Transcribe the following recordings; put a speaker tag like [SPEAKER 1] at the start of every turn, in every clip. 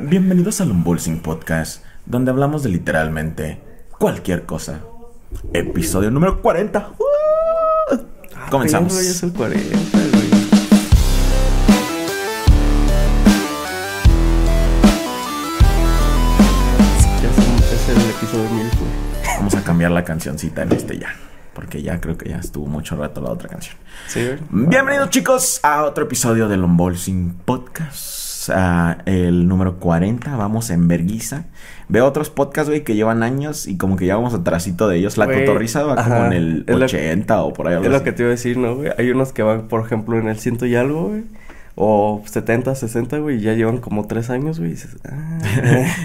[SPEAKER 1] Bienvenidos al Unbolsing Podcast, donde hablamos de literalmente cualquier cosa. Episodio número 40. ¡Uh! Comenzamos.
[SPEAKER 2] Pero ya es el 40, güey. Ya es, es el episodio 1000, güey.
[SPEAKER 1] Vamos a cambiar la cancioncita en este ya. Porque ya creo que ya estuvo mucho rato la otra canción.
[SPEAKER 2] Sí.
[SPEAKER 1] Bienvenidos chicos a otro episodio del Unbolsing Podcast. A el número 40. Vamos en verguiza. Veo otros podcasts, güey, que llevan años y como que ya vamos atrasito de ellos. La
[SPEAKER 2] Güey,
[SPEAKER 1] cotorriza va como en el
[SPEAKER 2] es lo-
[SPEAKER 1] 80 o por ahí.
[SPEAKER 2] Es lo que te iba a decir, ¿no, güey? Hay unos que van, por ejemplo, en el ciento y algo, güey. O 70, 60, güey, y ya llevan como 3 años, güey. y ah.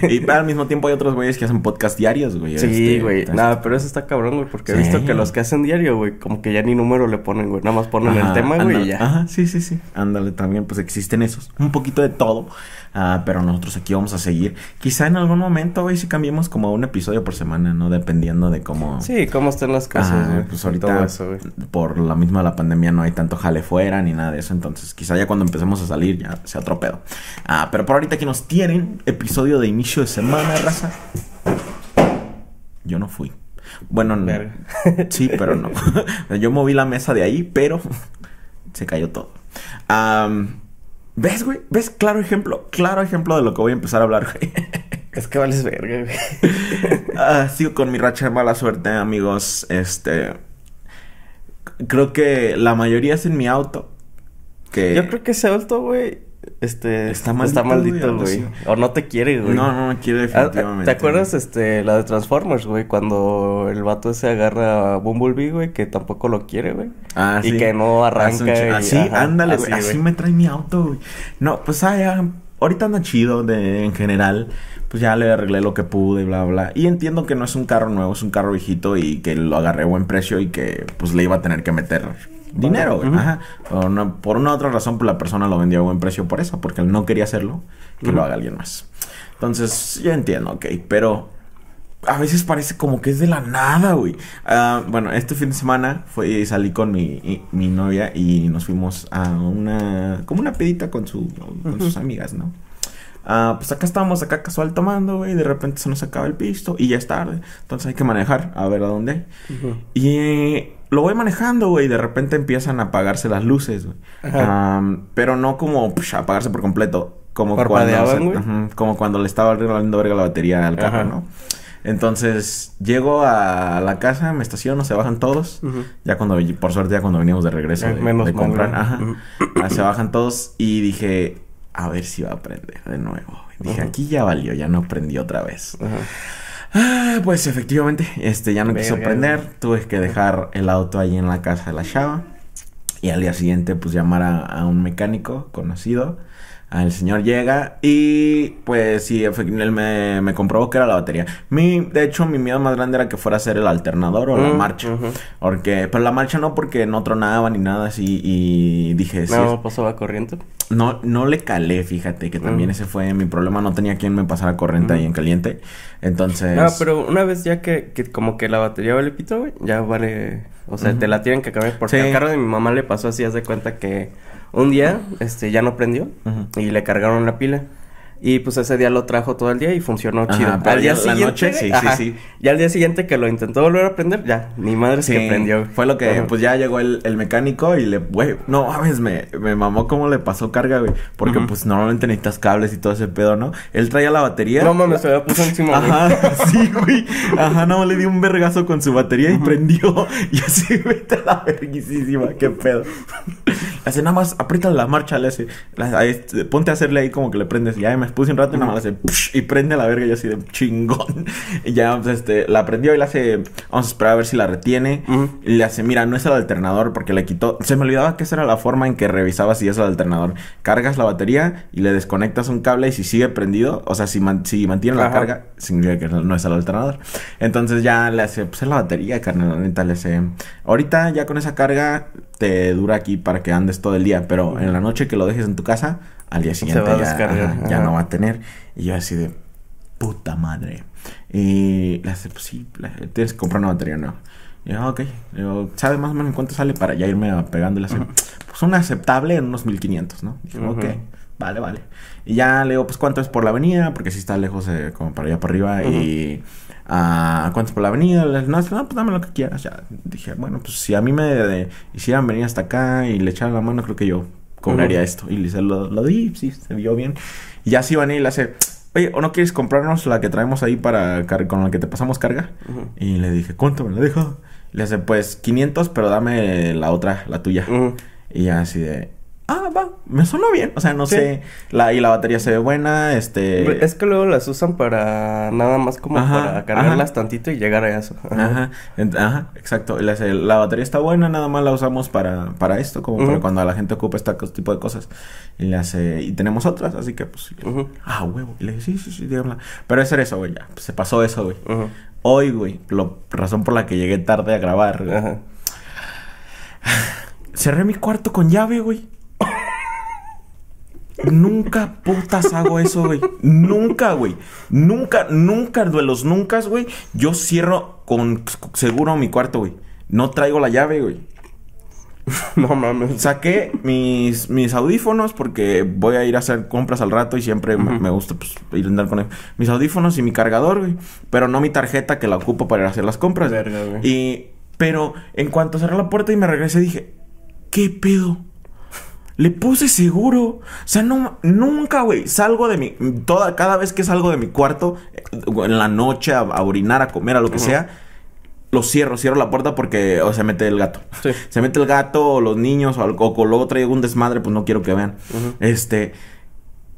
[SPEAKER 1] y al mismo tiempo hay otros güeyes que hacen podcast diarios, güey.
[SPEAKER 2] Sí,
[SPEAKER 1] este,
[SPEAKER 2] güey. Nada, pero eso está cabrón, güey, porque he visto que los que hacen diario, güey, como que ya ni número le ponen, güey. Nada más ponen
[SPEAKER 1] Ajá,
[SPEAKER 2] el tema, güey, y ya.
[SPEAKER 1] Ajá, sí, sí, sí. Ándale, también, pues existen esos. Un poquito de todo. Ah, pero nosotros aquí vamos a seguir. Quizá en algún momento, güey, si cambiemos como a un episodio por semana, ¿no? Dependiendo de cómo.
[SPEAKER 2] Sí, cómo están las cosas,
[SPEAKER 1] Ah,
[SPEAKER 2] güey.
[SPEAKER 1] pues
[SPEAKER 2] y
[SPEAKER 1] ahorita
[SPEAKER 2] todo eso, güey.
[SPEAKER 1] por la misma la pandemia no hay tanto jale fuera ni nada de eso, entonces quizá ya cuando empecemos a salir ya sea otro pedo. Ah, pero por ahorita aquí nos tienen episodio de inicio de semana, raza. Yo no fui. Bueno, no. Sí, pero no. Yo moví la mesa de ahí, pero se cayó todo. ¿Ves, güey? ¿Ves? Claro ejemplo, claro ejemplo de lo que voy a empezar a hablar, güey.
[SPEAKER 2] Es que vales verga, güey.
[SPEAKER 1] Ah, sigo con mi racha de mala suerte, amigos. Este. Creo que la mayoría es en mi auto. Que.
[SPEAKER 2] Yo creo que ese auto, güey, este...
[SPEAKER 1] Está
[SPEAKER 2] Está
[SPEAKER 1] maldito,
[SPEAKER 2] maldito,
[SPEAKER 1] güey.
[SPEAKER 2] O no te quiere, güey.
[SPEAKER 1] No, no, no quiere
[SPEAKER 2] Ah,
[SPEAKER 1] definitivamente.
[SPEAKER 2] ¿Te acuerdas, este, la de Transformers, güey? Cuando el vato ese agarra a Bumblebee, güey, que tampoco lo quiere, güey.
[SPEAKER 1] Ah,
[SPEAKER 2] y
[SPEAKER 1] sí.
[SPEAKER 2] que no arranca.
[SPEAKER 1] ch-
[SPEAKER 2] y-
[SPEAKER 1] Así,
[SPEAKER 2] ajá,
[SPEAKER 1] ándale, güey. Así, me trae mi auto, güey. No, pues ah, ya, ahorita anda chido de, en general. Pues ya le arreglé lo que pude y bla, bla. Y entiendo que no es un carro nuevo, es un carro viejito y que lo agarré a buen precio y que pues le iba a tener que meter dinero, güey.
[SPEAKER 2] Ujú.
[SPEAKER 1] Ajá. Por una, por una otra razón, pues la persona lo vendió a buen precio por eso, porque él no quería hacerlo, que lo
[SPEAKER 2] Ujú.
[SPEAKER 1] haga alguien más. Entonces, yo entiendo, ok, pero a veces parece como que es de la nada, güey. Ah, bueno, este fin de semana fue, salí con mi, y- mi novia y nos fuimos a una, como una pedita con, su, con sus amigas, ¿no? Ah, pues acá estábamos, acá casual tomando, güey, y de repente se nos acaba el pisto y ya es tarde. Entonces hay que manejar, a ver a dónde.
[SPEAKER 2] Ujú.
[SPEAKER 1] Y eh, lo voy manejando, güey, y de repente empiezan a apagarse las luces, güey. Pero no como psh, apagarse por completo. Como cuando, le estaba valiendo verga la batería al carro. ¿no? Entonces, llego a la casa, me estaciono, se bajan todos. Ya cuando, por suerte, ya cuando veníamos de regreso de,
[SPEAKER 2] menos
[SPEAKER 1] de comprar, ajá. Ah, se bajan todos y dije, a ver si va a prender de nuevo. Dije, aquí ya valió, ya no prendí otra vez.
[SPEAKER 2] Ajá.
[SPEAKER 1] Ah, pues efectivamente, este ya no quiso prender.
[SPEAKER 2] güey.
[SPEAKER 1] Tuve que dejar el auto ahí en la casa de la chava. Y al día siguiente, pues llamar a, a un mecánico conocido. El señor llega y pues sí, él me, me comprobó que era la batería. Mi, de hecho, mi miedo más grande era que fuera a ser el alternador o la
[SPEAKER 2] Mm,
[SPEAKER 1] marcha. Porque, pero la marcha no, porque no tronaba ni nada así. Y dije, sí,
[SPEAKER 2] No, pasaba corriente.
[SPEAKER 1] no, no le calé, fíjate, que también
[SPEAKER 2] Mm.
[SPEAKER 1] ese fue mi problema. No tenía quien me pasara corriente
[SPEAKER 2] Mm.
[SPEAKER 1] ahí en caliente. Entonces.
[SPEAKER 2] No, pero una vez ya que, que como que la batería vale pito, güey, ya vale... O sea, te la tienen que cambiar. Porque
[SPEAKER 1] Sí.
[SPEAKER 2] al carro de mi mamá le pasó así, haz de cuenta que un día, este, ya no prendió. Y le cargaron la pila. Y pues ese día lo trajo todo el día y funcionó
[SPEAKER 1] Ajá,
[SPEAKER 2] chido.
[SPEAKER 1] pero
[SPEAKER 2] al día
[SPEAKER 1] la
[SPEAKER 2] siguiente,
[SPEAKER 1] noche, sí, sí,
[SPEAKER 2] ajá,
[SPEAKER 1] sí.
[SPEAKER 2] Ya al día siguiente que lo intentó volver a prender, ya, ni madre es
[SPEAKER 1] Sí,
[SPEAKER 2] que prendió.
[SPEAKER 1] Fue lo que,
[SPEAKER 2] Ajá.
[SPEAKER 1] pues ya llegó el, el mecánico y le, güey, no mames, me, me mamó cómo le pasó carga, güey. Porque pues normalmente necesitas cables y todo ese pedo, ¿no? Él traía la batería.
[SPEAKER 2] No mames, se me puso encima.
[SPEAKER 1] Ajá, sí, güey. Ajá, no, le dio un vergazo con su batería y prendió. Y así, vete la verguisísima, qué pedo. Hace nada más, aprieta la marcha, le hace. la- este, ponte a hacerle ahí como que le prendes. Ya me puse un rato y nada más hace. y prende a la verga y así de chingón. Y ya, pues, este, la prendió y le hace. Vamos a esperar a ver si la retiene. Y le hace, mira, no es el alternador porque le quitó. Se me olvidaba que esa era la forma en que revisaba si es el alternador. Cargas la batería y le desconectas un cable y si sigue prendido, o sea, si, man- si mantiene la carga, significa que no es el alternador. Entonces ya le hace, pues es la batería, carnal, la neta, le hace. Ahorita ya con esa carga te dura aquí para que andes todo el día, pero en la noche que lo dejes en tu casa, al día siguiente
[SPEAKER 2] a
[SPEAKER 1] ya, ajá, no va a tener. Y yo así de puta madre. Y le hace, pues sí, tienes que comprar una batería nueva. Y yo, "Ah, ok. Le digo, ¿sabe más o menos en cuánto sale para ya irme pegándole así? Pues una aceptable en unos 1500, ¿no? Dije,
[SPEAKER 2] Ujú.
[SPEAKER 1] ok. vale, vale. Y ya le digo, pues, ¿cuánto es por la avenida? Porque si está lejos, eh, como para allá para arriba. Y, ah, ¿cuánto es por la avenida? No, pues dame lo que quieras. Ya dije, bueno, pues si a mí me de- hicieran venir hasta acá y le echaran la mano, creo que yo cobraría
[SPEAKER 2] Ujú.
[SPEAKER 1] esto. Y le se lo, lo di, sí, se vio bien. Y ya sí van y le hace, oye, ¿o no quieres comprarnos la que traemos ahí para con la que te pasamos carga? Y le dije, ¿cuánto me la deja? Le hace, pues 500, pero dame la otra, la tuya. Y ya así de, ah, va, me sonó bien. O sea, no
[SPEAKER 2] Sí.
[SPEAKER 1] sé, la, y la batería se ve buena, este...
[SPEAKER 2] Es que luego las usan para nada más como
[SPEAKER 1] Ajá,
[SPEAKER 2] para cargarlas
[SPEAKER 1] ajá.
[SPEAKER 2] tantito y llegar a eso.
[SPEAKER 1] Ajá, ajá, exacto. Hace, la batería está buena, nada más la usamos para, para esto, como para cuando la gente ocupa este tipo de cosas. Y le hace, y tenemos otras, así que pues, ah, huevo. Y le dije, sí, sí, sí, dígamela. Pero ese era eso, güey, ya, pues, se pasó eso, güey. Hoy, güey, la razón por la que llegué tarde a grabar, güey. Cerré mi cuarto con llave, güey. Nunca putas hago eso, güey. Nunca, güey. Nunca, nunca de los nunca, güey. Yo cierro con seguro mi cuarto, güey. No traigo la llave, güey.
[SPEAKER 2] No mames.
[SPEAKER 1] Saqué mis, mis audífonos porque voy a ir a hacer compras al rato y siempre me gusta pues, ir a andar con él. Mis audífonos y mi cargador, güey. Pero no mi tarjeta que la ocupo para ir a hacer las compras.
[SPEAKER 2] Verga, güey.
[SPEAKER 1] Y, pero en cuanto cerré la puerta y me regresé, dije, ¿qué pedo? Le puse seguro. O sea, no, nunca, güey. Salgo de mi. Toda, cada vez que salgo de mi cuarto, eh, en la noche, a, a orinar, a comer, a lo que sea, lo cierro, cierro la puerta porque o se mete el gato.
[SPEAKER 2] Sí.
[SPEAKER 1] Se mete el gato, o los niños, o, algo- o luego traigo un desmadre, pues no quiero que vean. Este.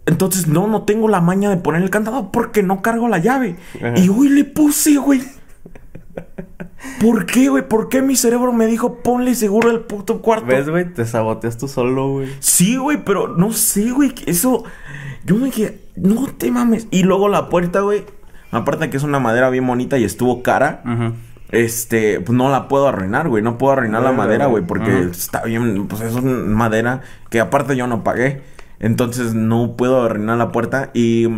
[SPEAKER 1] Entonces, no, no tengo la maña de poner el candado porque no cargo la llave. Y hoy le puse, güey. ¿Por qué, güey? ¿Por qué mi cerebro me dijo ponle seguro el puto cuarto?
[SPEAKER 2] ¿Ves, güey? Te saboteas tú solo, güey.
[SPEAKER 1] Sí, güey, pero no sé, güey. Eso. Yo me quedé. No te mames. Y luego la puerta, güey. Aparte que es una madera bien bonita y estuvo cara. Este, pues no la puedo arruinar, güey. No puedo arruinar la madera, güey. Porque está bien. Pues es una madera que aparte yo no pagué. Entonces no puedo arruinar la puerta. Y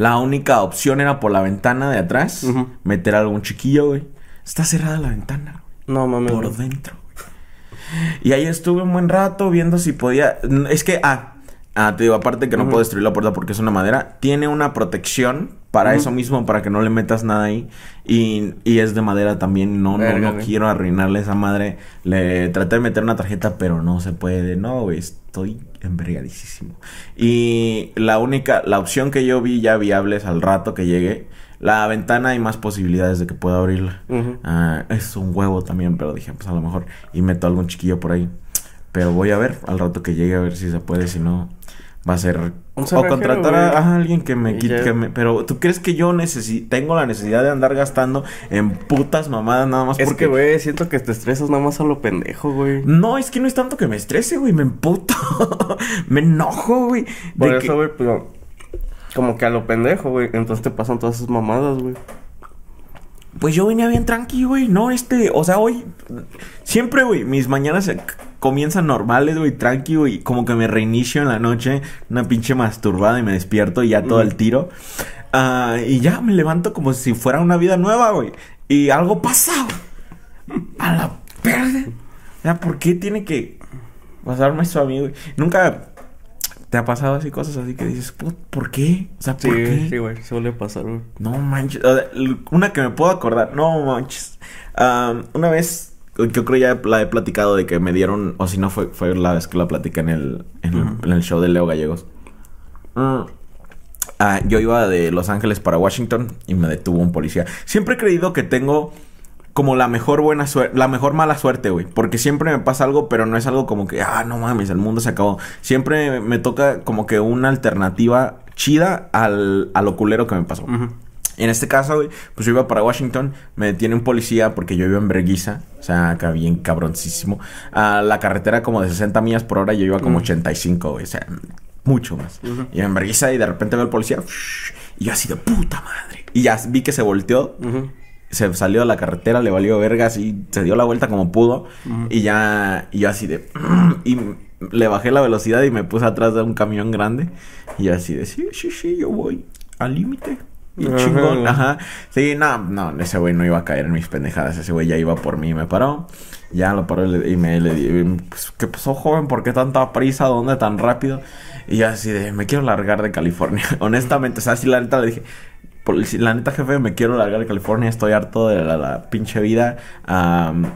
[SPEAKER 1] la única opción era por la ventana de atrás. Meter algún chiquillo, güey. Está cerrada la ventana, güey
[SPEAKER 2] No mames.
[SPEAKER 1] por dentro. güey. Y ahí estuve un buen rato viendo si podía. Es que, ah, ah te digo, aparte que no puedo destruir la puerta porque es una madera, tiene una protección para eso mismo, para que no le metas nada ahí. Y, y es de madera también. No, no,
[SPEAKER 2] Verga,
[SPEAKER 1] no quiero arruinarle esa madre. Le traté de meter una tarjeta, pero no se puede. No, güey, estoy envergadísimo. Y la única, la opción que yo vi ya viable es al rato que llegue. La ventana hay más posibilidades de que pueda abrirla. Ah, es un huevo también, pero dije, pues a lo mejor. Y meto algún chiquillo por ahí. Pero voy a ver al rato que llegue a ver si se puede, si no. Va a ser.
[SPEAKER 2] Un
[SPEAKER 1] o contratar a, alguien que me quite. que me- pero tú crees que yo necesi tengo la necesidad de andar gastando en putas mamadas nada más
[SPEAKER 2] Es
[SPEAKER 1] porque.
[SPEAKER 2] que, güey, siento que te estresas nada más a lo pendejo, güey.
[SPEAKER 1] No, es que no es tanto que me estrese, güey. Me emputo. me enojo, güey.
[SPEAKER 2] Por
[SPEAKER 1] de
[SPEAKER 2] eso,
[SPEAKER 1] que-
[SPEAKER 2] güey, pues, como que a lo pendejo, güey. Entonces te pasan todas esas mamadas, güey.
[SPEAKER 1] Pues yo venía bien tranqui, güey. No, este, o sea, hoy. Siempre, güey, mis mañanas comienzan normales, güey, tranqui, güey. Como que me reinicio en la noche, una pinche masturbada y me despierto y ya todo el tiro. Ah, y ya me levanto como si fuera una vida nueva, güey. Y algo pasa, güey. A la verga. Ya, ¿por qué tiene que pasarme eso a mí, güey? Nunca te ha pasado así cosas así que dices, "Put, ¿por qué? O sea, ¿por
[SPEAKER 2] Sí,
[SPEAKER 1] qué?
[SPEAKER 2] sí, güey. Suele pasar, güey.
[SPEAKER 1] No manches. Una que me puedo acordar. No manches. Am, una vez, yo creo ya la he platicado de que me dieron, o si no fue, fue la vez que la platicé en el, en el show de Leo Gallegos. Mm. Ah, yo iba de Los Ángeles para Washington y me detuvo un policía. Siempre he creído que tengo como la mejor buena suerte, la mejor mala suerte, güey. Porque siempre me pasa algo, pero no es algo como que, ah, no mames, el mundo se acabó. Siempre me toca como que una alternativa chida al, a lo culero que me pasó.
[SPEAKER 2] Ujú.
[SPEAKER 1] En este caso, güey, pues yo iba para Washington, me detiene un policía porque yo iba en Berguisa, o sea, acá bien cabroncísimo. A la carretera como de 60 millas por hora, yo iba como
[SPEAKER 2] Mm.
[SPEAKER 1] 85, güey, o sea, mucho más. Y en Berguisa y de repente veo al policía, y yo así de puta madre. Y ya vi que se volteó,
[SPEAKER 2] Ujú.
[SPEAKER 1] Se salió de la carretera, le valió verga, así se dio la vuelta como pudo.
[SPEAKER 2] Ujú.
[SPEAKER 1] Y ya, y yo así de. Y le bajé la velocidad y me puse atrás de un camión grande. Y yo así de, sí, sí, sí, yo voy al límite. Y
[SPEAKER 2] Ajá.
[SPEAKER 1] chingón, ajá. Sí, no, no, ese güey no iba a caer en mis pendejadas. Ese güey ya iba por mí y me paró. Ya lo paró y, le- y me le di, pues, ¿qué pasó, joven? ¿Por qué tanta prisa? ¿Dónde tan rápido? Y yo así de, me quiero largar de California. Honestamente, o sea, si la neta le dije, la neta, jefe, me quiero largar de California, estoy harto de la, pinche vida.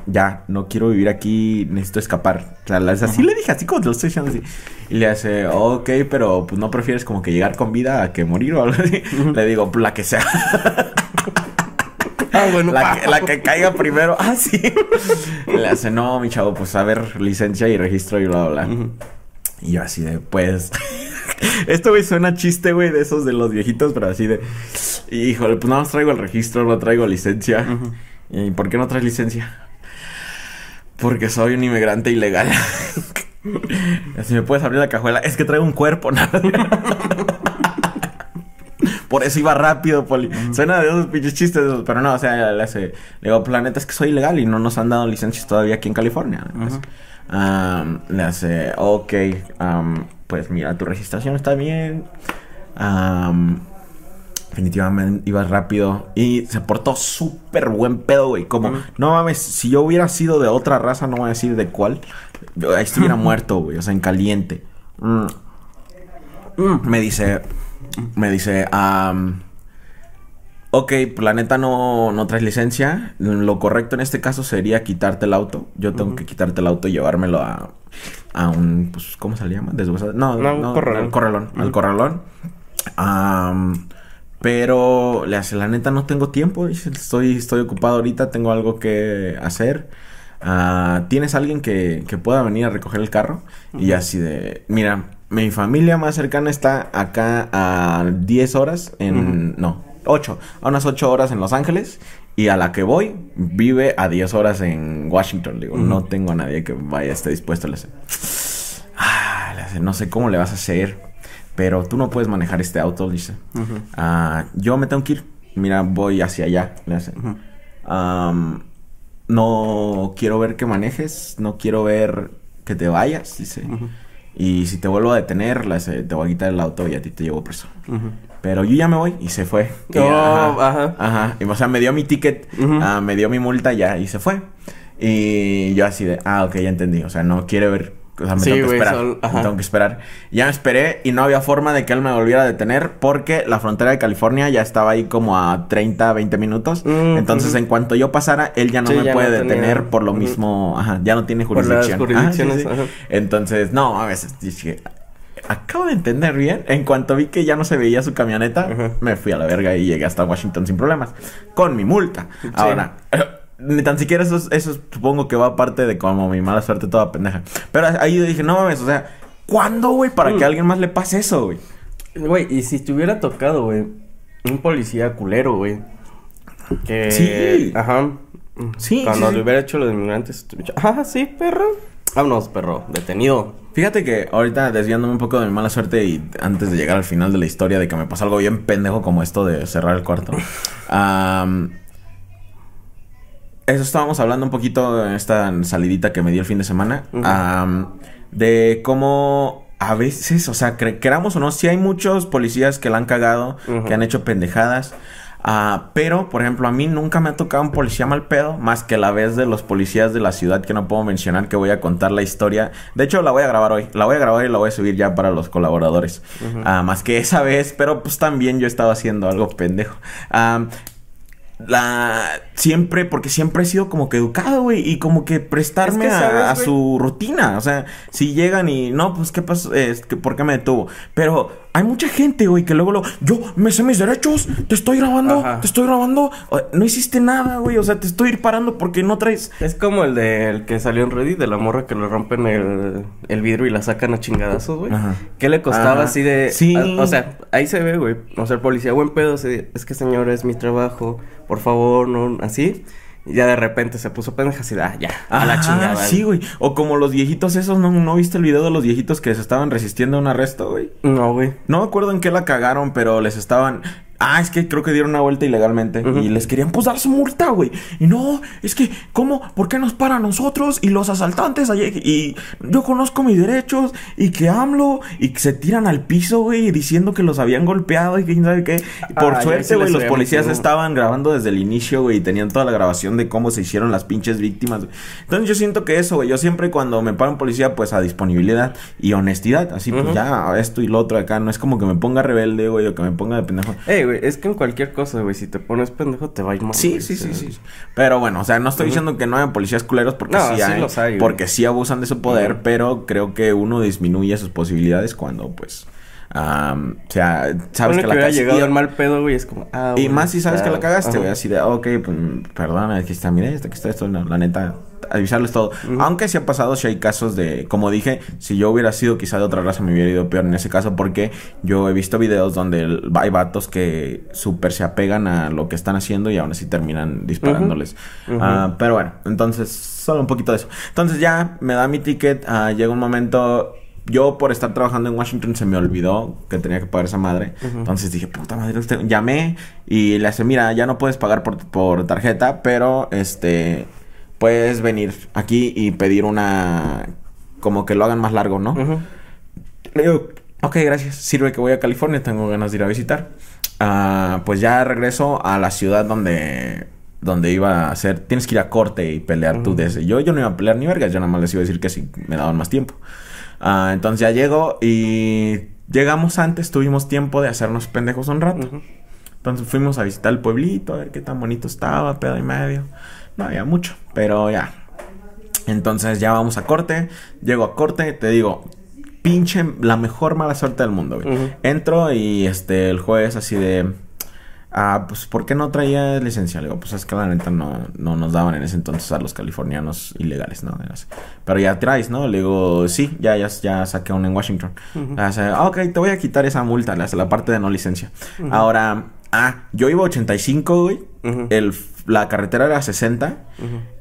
[SPEAKER 1] ya, no quiero vivir aquí, necesito escapar. O sea, así le dije, así como te lo estoy diciendo así. Y le hace, ok, pero pues no prefieres como que llegar con vida a que morir o algo así. Le digo, la que sea. Ah, bueno. La que, la que, caiga primero. Ah, sí. Le hace, no, mi chavo, pues a ver, licencia y registro y bla, bla. Y yo así de, pues... Esto, güey, suena chiste, güey, de esos de los viejitos, pero así de... Híjole, pues nada más traigo el registro, no traigo licencia. ¿Y por qué no traes licencia? Porque soy un inmigrante ilegal. si me puedes abrir la cajuela, es que traigo un cuerpo, nada. Por eso iba rápido, Poli. Suena de esos pinches chistes, pero no, o sea, le hace. Le digo, planeta, es que soy ilegal y no nos han dado licencias todavía aquí en California. Le hace, ok, pues mira, tu registración está bien. definitivamente iba rápido y se portó súper buen pedo, güey. Como, no mames, si yo hubiera sido de otra raza, no voy a decir de cuál, estuviera muerto, güey, o sea, en caliente. Mm. Mm. Me dice, me dice, ok, planeta no, no traes licencia. Lo correcto en este caso sería quitarte el auto. Yo tengo que quitarte el auto y llevármelo a, a un, pues, ¿cómo se le llama? No, no, no, corralón. Al corralón. Al corralón. pero le hace, la neta no tengo tiempo. Estoy, estoy ocupado ahorita, tengo algo que hacer. Ah, ¿Tienes alguien que, que, pueda venir a recoger el carro? Y así de, mira, mi familia más cercana está acá a 10 horas en... No, 8. A unas 8 horas en Los Ángeles. Y a la que voy, vive a 10 horas en Washington. Digo, no tengo a nadie que vaya, esté dispuesto. Le ah, no sé cómo le vas a hacer. Pero tú no puedes manejar este auto, dice. Ah, yo me tengo que ir. Mira, voy hacia allá. Le hace. no quiero ver que manejes. No quiero ver que te vayas, dice. Y si te vuelvo a detener, te voy a quitar el auto y a ti te llevo preso. Pero yo ya me voy y se fue. Oh, ajá, ajá. Y, o sea, me dio mi ticket, ah, me dio mi multa ya y se fue. Y yo así de, ah, ok, ya entendí. O sea, no quiere ver o sea, me tengo que esperar. me tengo que esperar. Ya me esperé y no había forma de que él me volviera a detener porque la frontera de California ya estaba ahí como a 30, 20 minutos. Mm, Entonces, en cuanto yo pasara, él ya no me puede detener por lo mismo. Ajá, ya no tiene jurisdicción. Entonces, no, a veces dije, acabo de entender bien. En cuanto vi que ya no se veía su camioneta, me fui a la verga y llegué hasta Washington sin problemas. Con mi multa. Ahora. Ni tan siquiera eso, eso supongo que va parte de como mi mala suerte toda pendeja. Pero ahí yo dije, no mames, o sea, ¿cuándo, güey? Para que a mm. alguien más le pase eso, güey.
[SPEAKER 2] Güey, y si te hubiera tocado, güey, un policía culero, güey. Que. Sí. Ajá. Sí. Cuando le hubiera hecho los inmigrantes. Ajá, sí, perro. Vámonos, perro. Detenido.
[SPEAKER 1] Fíjate que ahorita desviándome un poco de mi mala suerte y antes de llegar al final de la historia de que me pasó algo bien pendejo como esto de cerrar el cuarto. eso estábamos hablando un poquito en esta salidita que me dio el fin de semana. de cómo a veces, o sea, queramos o no, si hay muchos policías que la han cagado, que han hecho pendejadas. Ah, pero, por ejemplo, a mí nunca me ha tocado un policía mal pedo, más que la vez de los policías de la ciudad que no puedo mencionar, que voy a contar la historia. De hecho, la voy a grabar hoy. La voy a grabar y la voy a subir ya para los colaboradores. Ah, más que esa vez, pero pues también yo estaba haciendo algo pendejo. Ah, la siempre porque siempre he sido como que educado güey y como que prestarme a, su rutina o sea si llegan y no pues qué pasó por qué me detuvo pero hay mucha gente, güey, que luego lo. Yo me sé mis derechos, te estoy grabando, te estoy grabando. No hiciste nada, güey. O sea, te estoy parando porque no traes.
[SPEAKER 2] Es como el del que salió en Reddit, de la morra que le rompen el, el vidrio y la sacan a chingadazos, güey. ¿Qué le costaba así de. Sí. o sea, ahí se ve, güey. O sea, el policía, buen pedo, es que señor, es mi trabajo, por favor, no. Así. Y ya de repente se puso pendeja así, ah, ya, a la chingada.
[SPEAKER 1] Sí, güey. O como los viejitos esos, ¿no, ¿no viste el video de los viejitos que se estaban resistiendo a un arresto, güey?
[SPEAKER 2] No, güey.
[SPEAKER 1] No me acuerdo en qué la cagaron, pero les estaban... ah, es que creo que dieron una vuelta ilegalmente y les querían pues dar su multa, güey. Y no, es que, ¿cómo? ¿Por qué nos para a nosotros y los asaltantes? Y yo conozco mis derechos y que AMLO y que se tiran al piso, güey, diciendo que los habían golpeado y que quién sabe qué. Por ah, suerte, güey, los policías estaban grabando desde el inicio, güey, y tenían toda la grabación de cómo se hicieron las pinches víctimas. Entonces yo siento que eso, güey, yo siempre cuando me paro un policía, pues a disponibilidad y honestidad, así pues ya esto y lo otro acá, no es como que me ponga rebelde, güey, o que me ponga de pendejo.
[SPEAKER 2] Güey, es que en cualquier cosa, güey, si te pones pendejo te va a ir mal.
[SPEAKER 1] Sí, sí, sí, sí. Pero bueno, o sea, no estoy diciendo que no hay policías culeros porque sí, hay, porque sí abusan de su poder, pero creo que uno disminuye sus posibilidades cuando pues o sea, sabes
[SPEAKER 2] que, la cagaste. llegado al mal pedo, güey, es como,
[SPEAKER 1] ah, Y más si sabes que la cagaste, güey, así de, ok, pues, perdona, está, mire, aquí está esto, la neta, avisarles todo. Aunque sí ha pasado, si hay casos de, como dije, si yo hubiera sido quizá de otra raza me hubiera ido peor en ese caso porque yo he visto videos donde hay vatos que súper se apegan a lo que están haciendo y aún así terminan disparándoles. Ah, pero bueno, entonces, solo un poquito de eso. Entonces ya me da mi ticket, uh, llega un momento yo por estar trabajando en Washington se me olvidó que tenía que pagar esa madre. Entonces dije, puta madre, usted... llamé y le hace, mira, ya no puedes pagar por, por tarjeta, pero este puedes venir aquí y pedir una como que lo hagan más largo, ¿no? Le digo, ok, gracias. Sirve que voy a California, tengo ganas de ir a visitar. Ah, pues ya regreso a la ciudad donde donde iba a hacer, tienes que ir a corte y pelear tú desde. Yo, yo no iba a pelear ni vergas, yo nada más les iba a decir que si me daban más tiempo. Ah, entonces ya llego y llegamos antes, tuvimos tiempo de hacernos pendejos un rato. Entonces fuimos a visitar el pueblito, a ver qué tan bonito estaba, pedo y medio. No había mucho, pero ya. Entonces ya vamos a corte. Llego a corte, te digo, pinche la mejor mala suerte del mundo, Entro y este el juez así de ah, pues, ¿por qué no traía licencia? Le digo, pues es que la neta no, no nos daban en ese entonces a los californianos ilegales, ¿no? Pero ya traes, ¿no? Le digo, sí, ya, ya, ya saqué uno en Washington. ah, ok, te voy a quitar esa multa, la, la parte de no licencia. Ahora, ah, yo iba a 85, güey. el, la carretera era 60.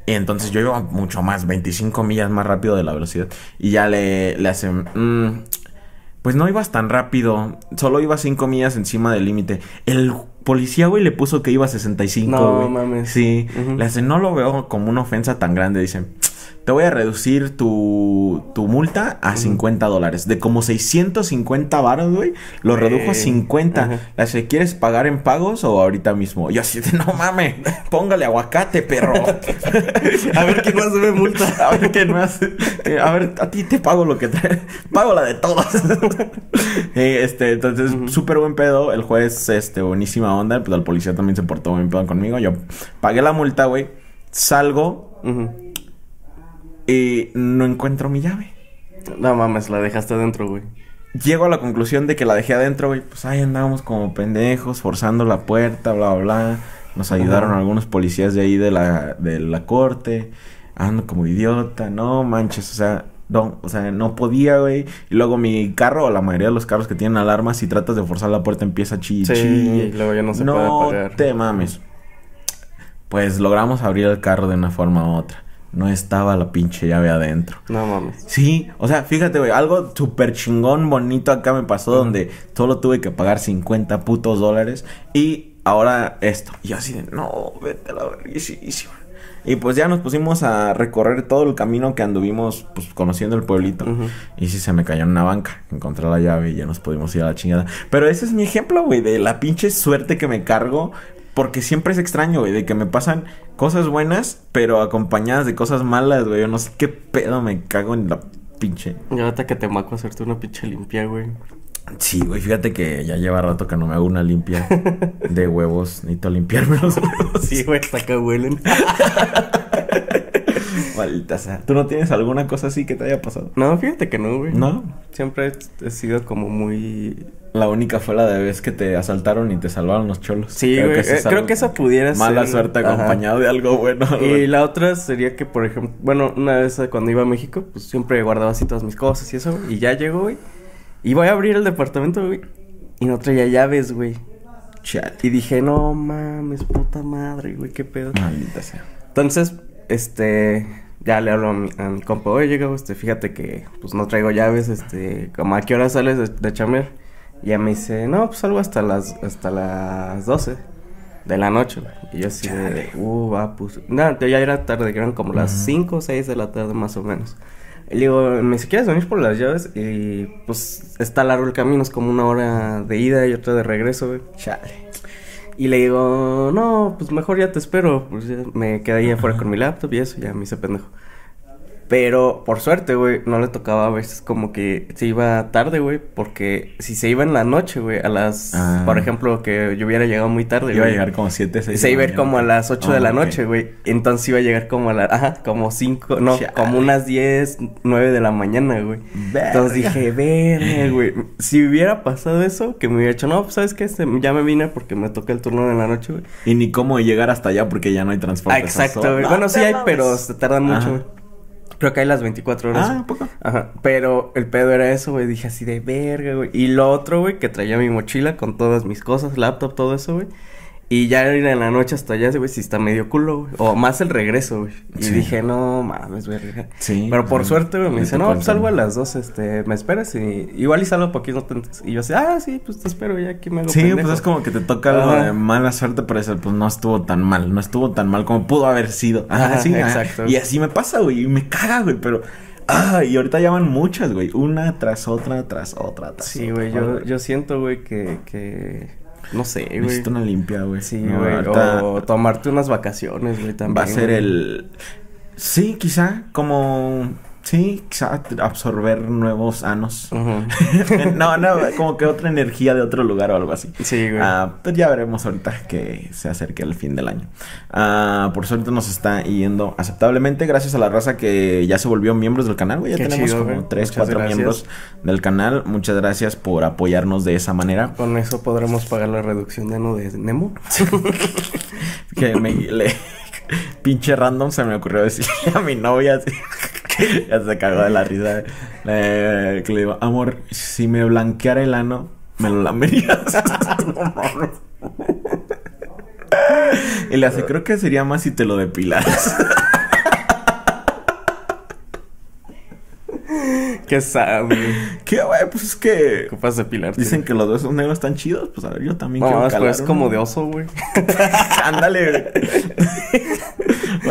[SPEAKER 1] Y entonces yo iba mucho más, 25 millas más rápido de la velocidad. Y ya le, le hacen... Mm, pues no ibas tan rápido. Solo ibas 5 millas encima del límite. El policía, güey, le puso que iba a 65, No, mames. Sí. Le hace, no lo veo como una ofensa tan grande. Dice, te voy a reducir tu, tu multa a 50 dólares. De como 650 baros, güey, lo redujo a 50. Le hace, ¿quieres pagar en pagos o ahorita mismo? Yo así de, no mames, póngale aguacate, perro.
[SPEAKER 2] a ver qué más me multa.
[SPEAKER 1] a ver qué más. A ver, a ti te pago lo que trae. Pago la de todas. este, entonces, súper buen pedo. El juez, este, buenísima onda. Pues el policía también se portó buen pedo conmigo. Yo pagué la multa, güey. Salgo. Y no encuentro mi llave.
[SPEAKER 2] No mames, la dejaste adentro, güey.
[SPEAKER 1] Llego a la conclusión de que la dejé adentro, güey. Pues ahí andábamos como pendejos, forzando la puerta, bla, bla, bla. Nos ayudaron algunos policías de ahí de la, de la corte. Ando como idiota, no manches, o sea, no, o sea, no podía, güey. Y luego mi carro, o la mayoría de los carros que tienen alarmas, si tratas de forzar la puerta empieza a chillar. Sí,
[SPEAKER 2] luego ya no se puede apagar.
[SPEAKER 1] No te mames. Pues logramos abrir el carro de una forma u otra no estaba la pinche llave adentro.
[SPEAKER 2] No mames.
[SPEAKER 1] Sí, o sea, fíjate, güey, algo súper chingón, bonito acá me pasó donde solo tuve que pagar 50 putos dólares y ahora esto. Y yo así de, no, vete a la verguísima. Y pues ya nos pusimos a recorrer todo el camino que anduvimos, pues conociendo el pueblito. Y sí se me cayó en una banca. Encontré la llave y ya nos pudimos ir a la chingada. Pero ese es mi ejemplo, güey, de la pinche suerte que me cargo porque siempre es extraño, güey, de que me pasan cosas buenas, pero acompañadas de cosas malas, güey. Yo no sé qué pedo me cago en la pinche.
[SPEAKER 2] Y ahorita que te maco hacerte una pinche limpia, güey.
[SPEAKER 1] Sí, güey, fíjate que ya lleva rato que no me hago una limpia de huevos. Necesito limpiarme los huevos.
[SPEAKER 2] Sí, güey, hasta que huelen.
[SPEAKER 1] Maldita sea. ¿Tú no tienes alguna cosa así que te haya pasado?
[SPEAKER 2] No, fíjate que no, güey.
[SPEAKER 1] ¿No?
[SPEAKER 2] Siempre he sido como muy
[SPEAKER 1] la única fue la de vez que te asaltaron y te salvaron los cholos.
[SPEAKER 2] Sí, creo, que, eh, creo que esa pudiera
[SPEAKER 1] ser. Mala suerte acompañado de algo bueno.
[SPEAKER 2] Y la otra sería que, por ejemplo, bueno, una vez cuando iba a México, pues siempre guardaba así todas mis cosas y eso. Y ya llegó, güey. Y voy a abrir el departamento, güey. Y no traía llaves, güey. Y dije, no mames, puta madre, güey, qué pedo.
[SPEAKER 1] Maldita sea.
[SPEAKER 2] Entonces, este, ya le hablo a mi, a mi compa, oye, llegó, este, fíjate que, pues no traigo llaves, este, como a qué hora sales de, de chamer. Y ya me dice, no, pues salgo hasta las, hasta las 12 de la noche, güey. Y yo así de, uh, va, pues. No, ya era tarde, eran como las 5 o 6 de la tarde más o menos. Y le digo, me dice, ¿quieres venir por las llaves? Y pues está largo el camino, es como una hora de ida y otra de regreso, güey. Chale. Y le digo, no, pues mejor ya te espero. Pues ya me quedé ahí afuera con mi laptop y eso, ya me hice pendejo. Pero por suerte, güey, no le tocaba a veces como que se iba tarde, güey, porque si se iba en la noche, güey, a las, ah. por ejemplo, que yo hubiera llegado muy tarde,
[SPEAKER 1] Iba a llegar como 7, 6.
[SPEAKER 2] Se iba a ir como a las 8 de la ah, noche, güey. Entonces iba a llegar como a las, ajá, como 5, no, como unas 10, 9 de la mañana, güey. Entonces dije, verga, güey. Si hubiera pasado eso, que me hubiera hecho, no, pues sabes qué, ya me vine porque me toca el turno de la noche, güey.
[SPEAKER 1] Y ni cómo llegar hasta allá porque ya no hay transporte.
[SPEAKER 2] Ah, exacto, güey. bueno, sí hay, pero se tardan mucho, güey. Creo que hay las 24 horas.
[SPEAKER 1] Ah, poco.
[SPEAKER 2] Ajá. Pero el pedo era eso, güey. Dije así de verga, güey. Y lo otro, güey, que traía mi mochila con todas mis cosas, laptop, todo eso, güey. Y ya ir en la noche hasta allá, güey, si está medio culo, güey. O más el regreso, güey. Y dije, no mames, güey. Sí. Pero por suerte, güey, me dice, no, pues salgo a las dos, este, me esperas y igual y salgo poquito antes. Y yo así, ah, sí, pues te espero, ya aquí me hago
[SPEAKER 1] Sí, pues es como que te toca algo de mala suerte, pero eso, pues no estuvo tan mal. No estuvo tan mal como pudo haber sido. Ah, sí, exacto. Y así me pasa, güey, y me caga, güey, pero. Ah, y ahorita ya van muchas, güey. Una tras otra, tras otra, tras
[SPEAKER 2] Sí, güey, yo, yo siento, güey, que, que no sé, güey.
[SPEAKER 1] Necesito una limpia, güey.
[SPEAKER 2] Sí, güey. O tomarte unas vacaciones, güey, también.
[SPEAKER 1] Va a ser el... Sí, quizá como Sí, quizá absorber nuevos anos. no, no, como que otra energía de otro lugar o algo así.
[SPEAKER 2] Sí, güey.
[SPEAKER 1] Ah, pues ya veremos ahorita que se acerque el fin del año. Ah, por suerte nos está yendo aceptablemente gracias a la raza que ya se volvió miembros del canal, güey. Ya tenemos como tres, cuatro miembros del canal. Muchas gracias por apoyarnos de esa manera.
[SPEAKER 2] Con eso podremos pagar la reducción de no de Nemo.
[SPEAKER 1] que me le pinche random se me ocurrió decirle a mi novia así. ya se cagó de la risa. que le digo, amor, si me blanqueara el ano, me lo lamerías. y le hace, creo que sería más si te lo depilaras.
[SPEAKER 2] Qué sabe.
[SPEAKER 1] Qué güey, pues es que. Dicen que los dos negros están chidos. Pues a ver, yo también
[SPEAKER 2] quiero calar. es como de oso, güey.
[SPEAKER 1] Ándale,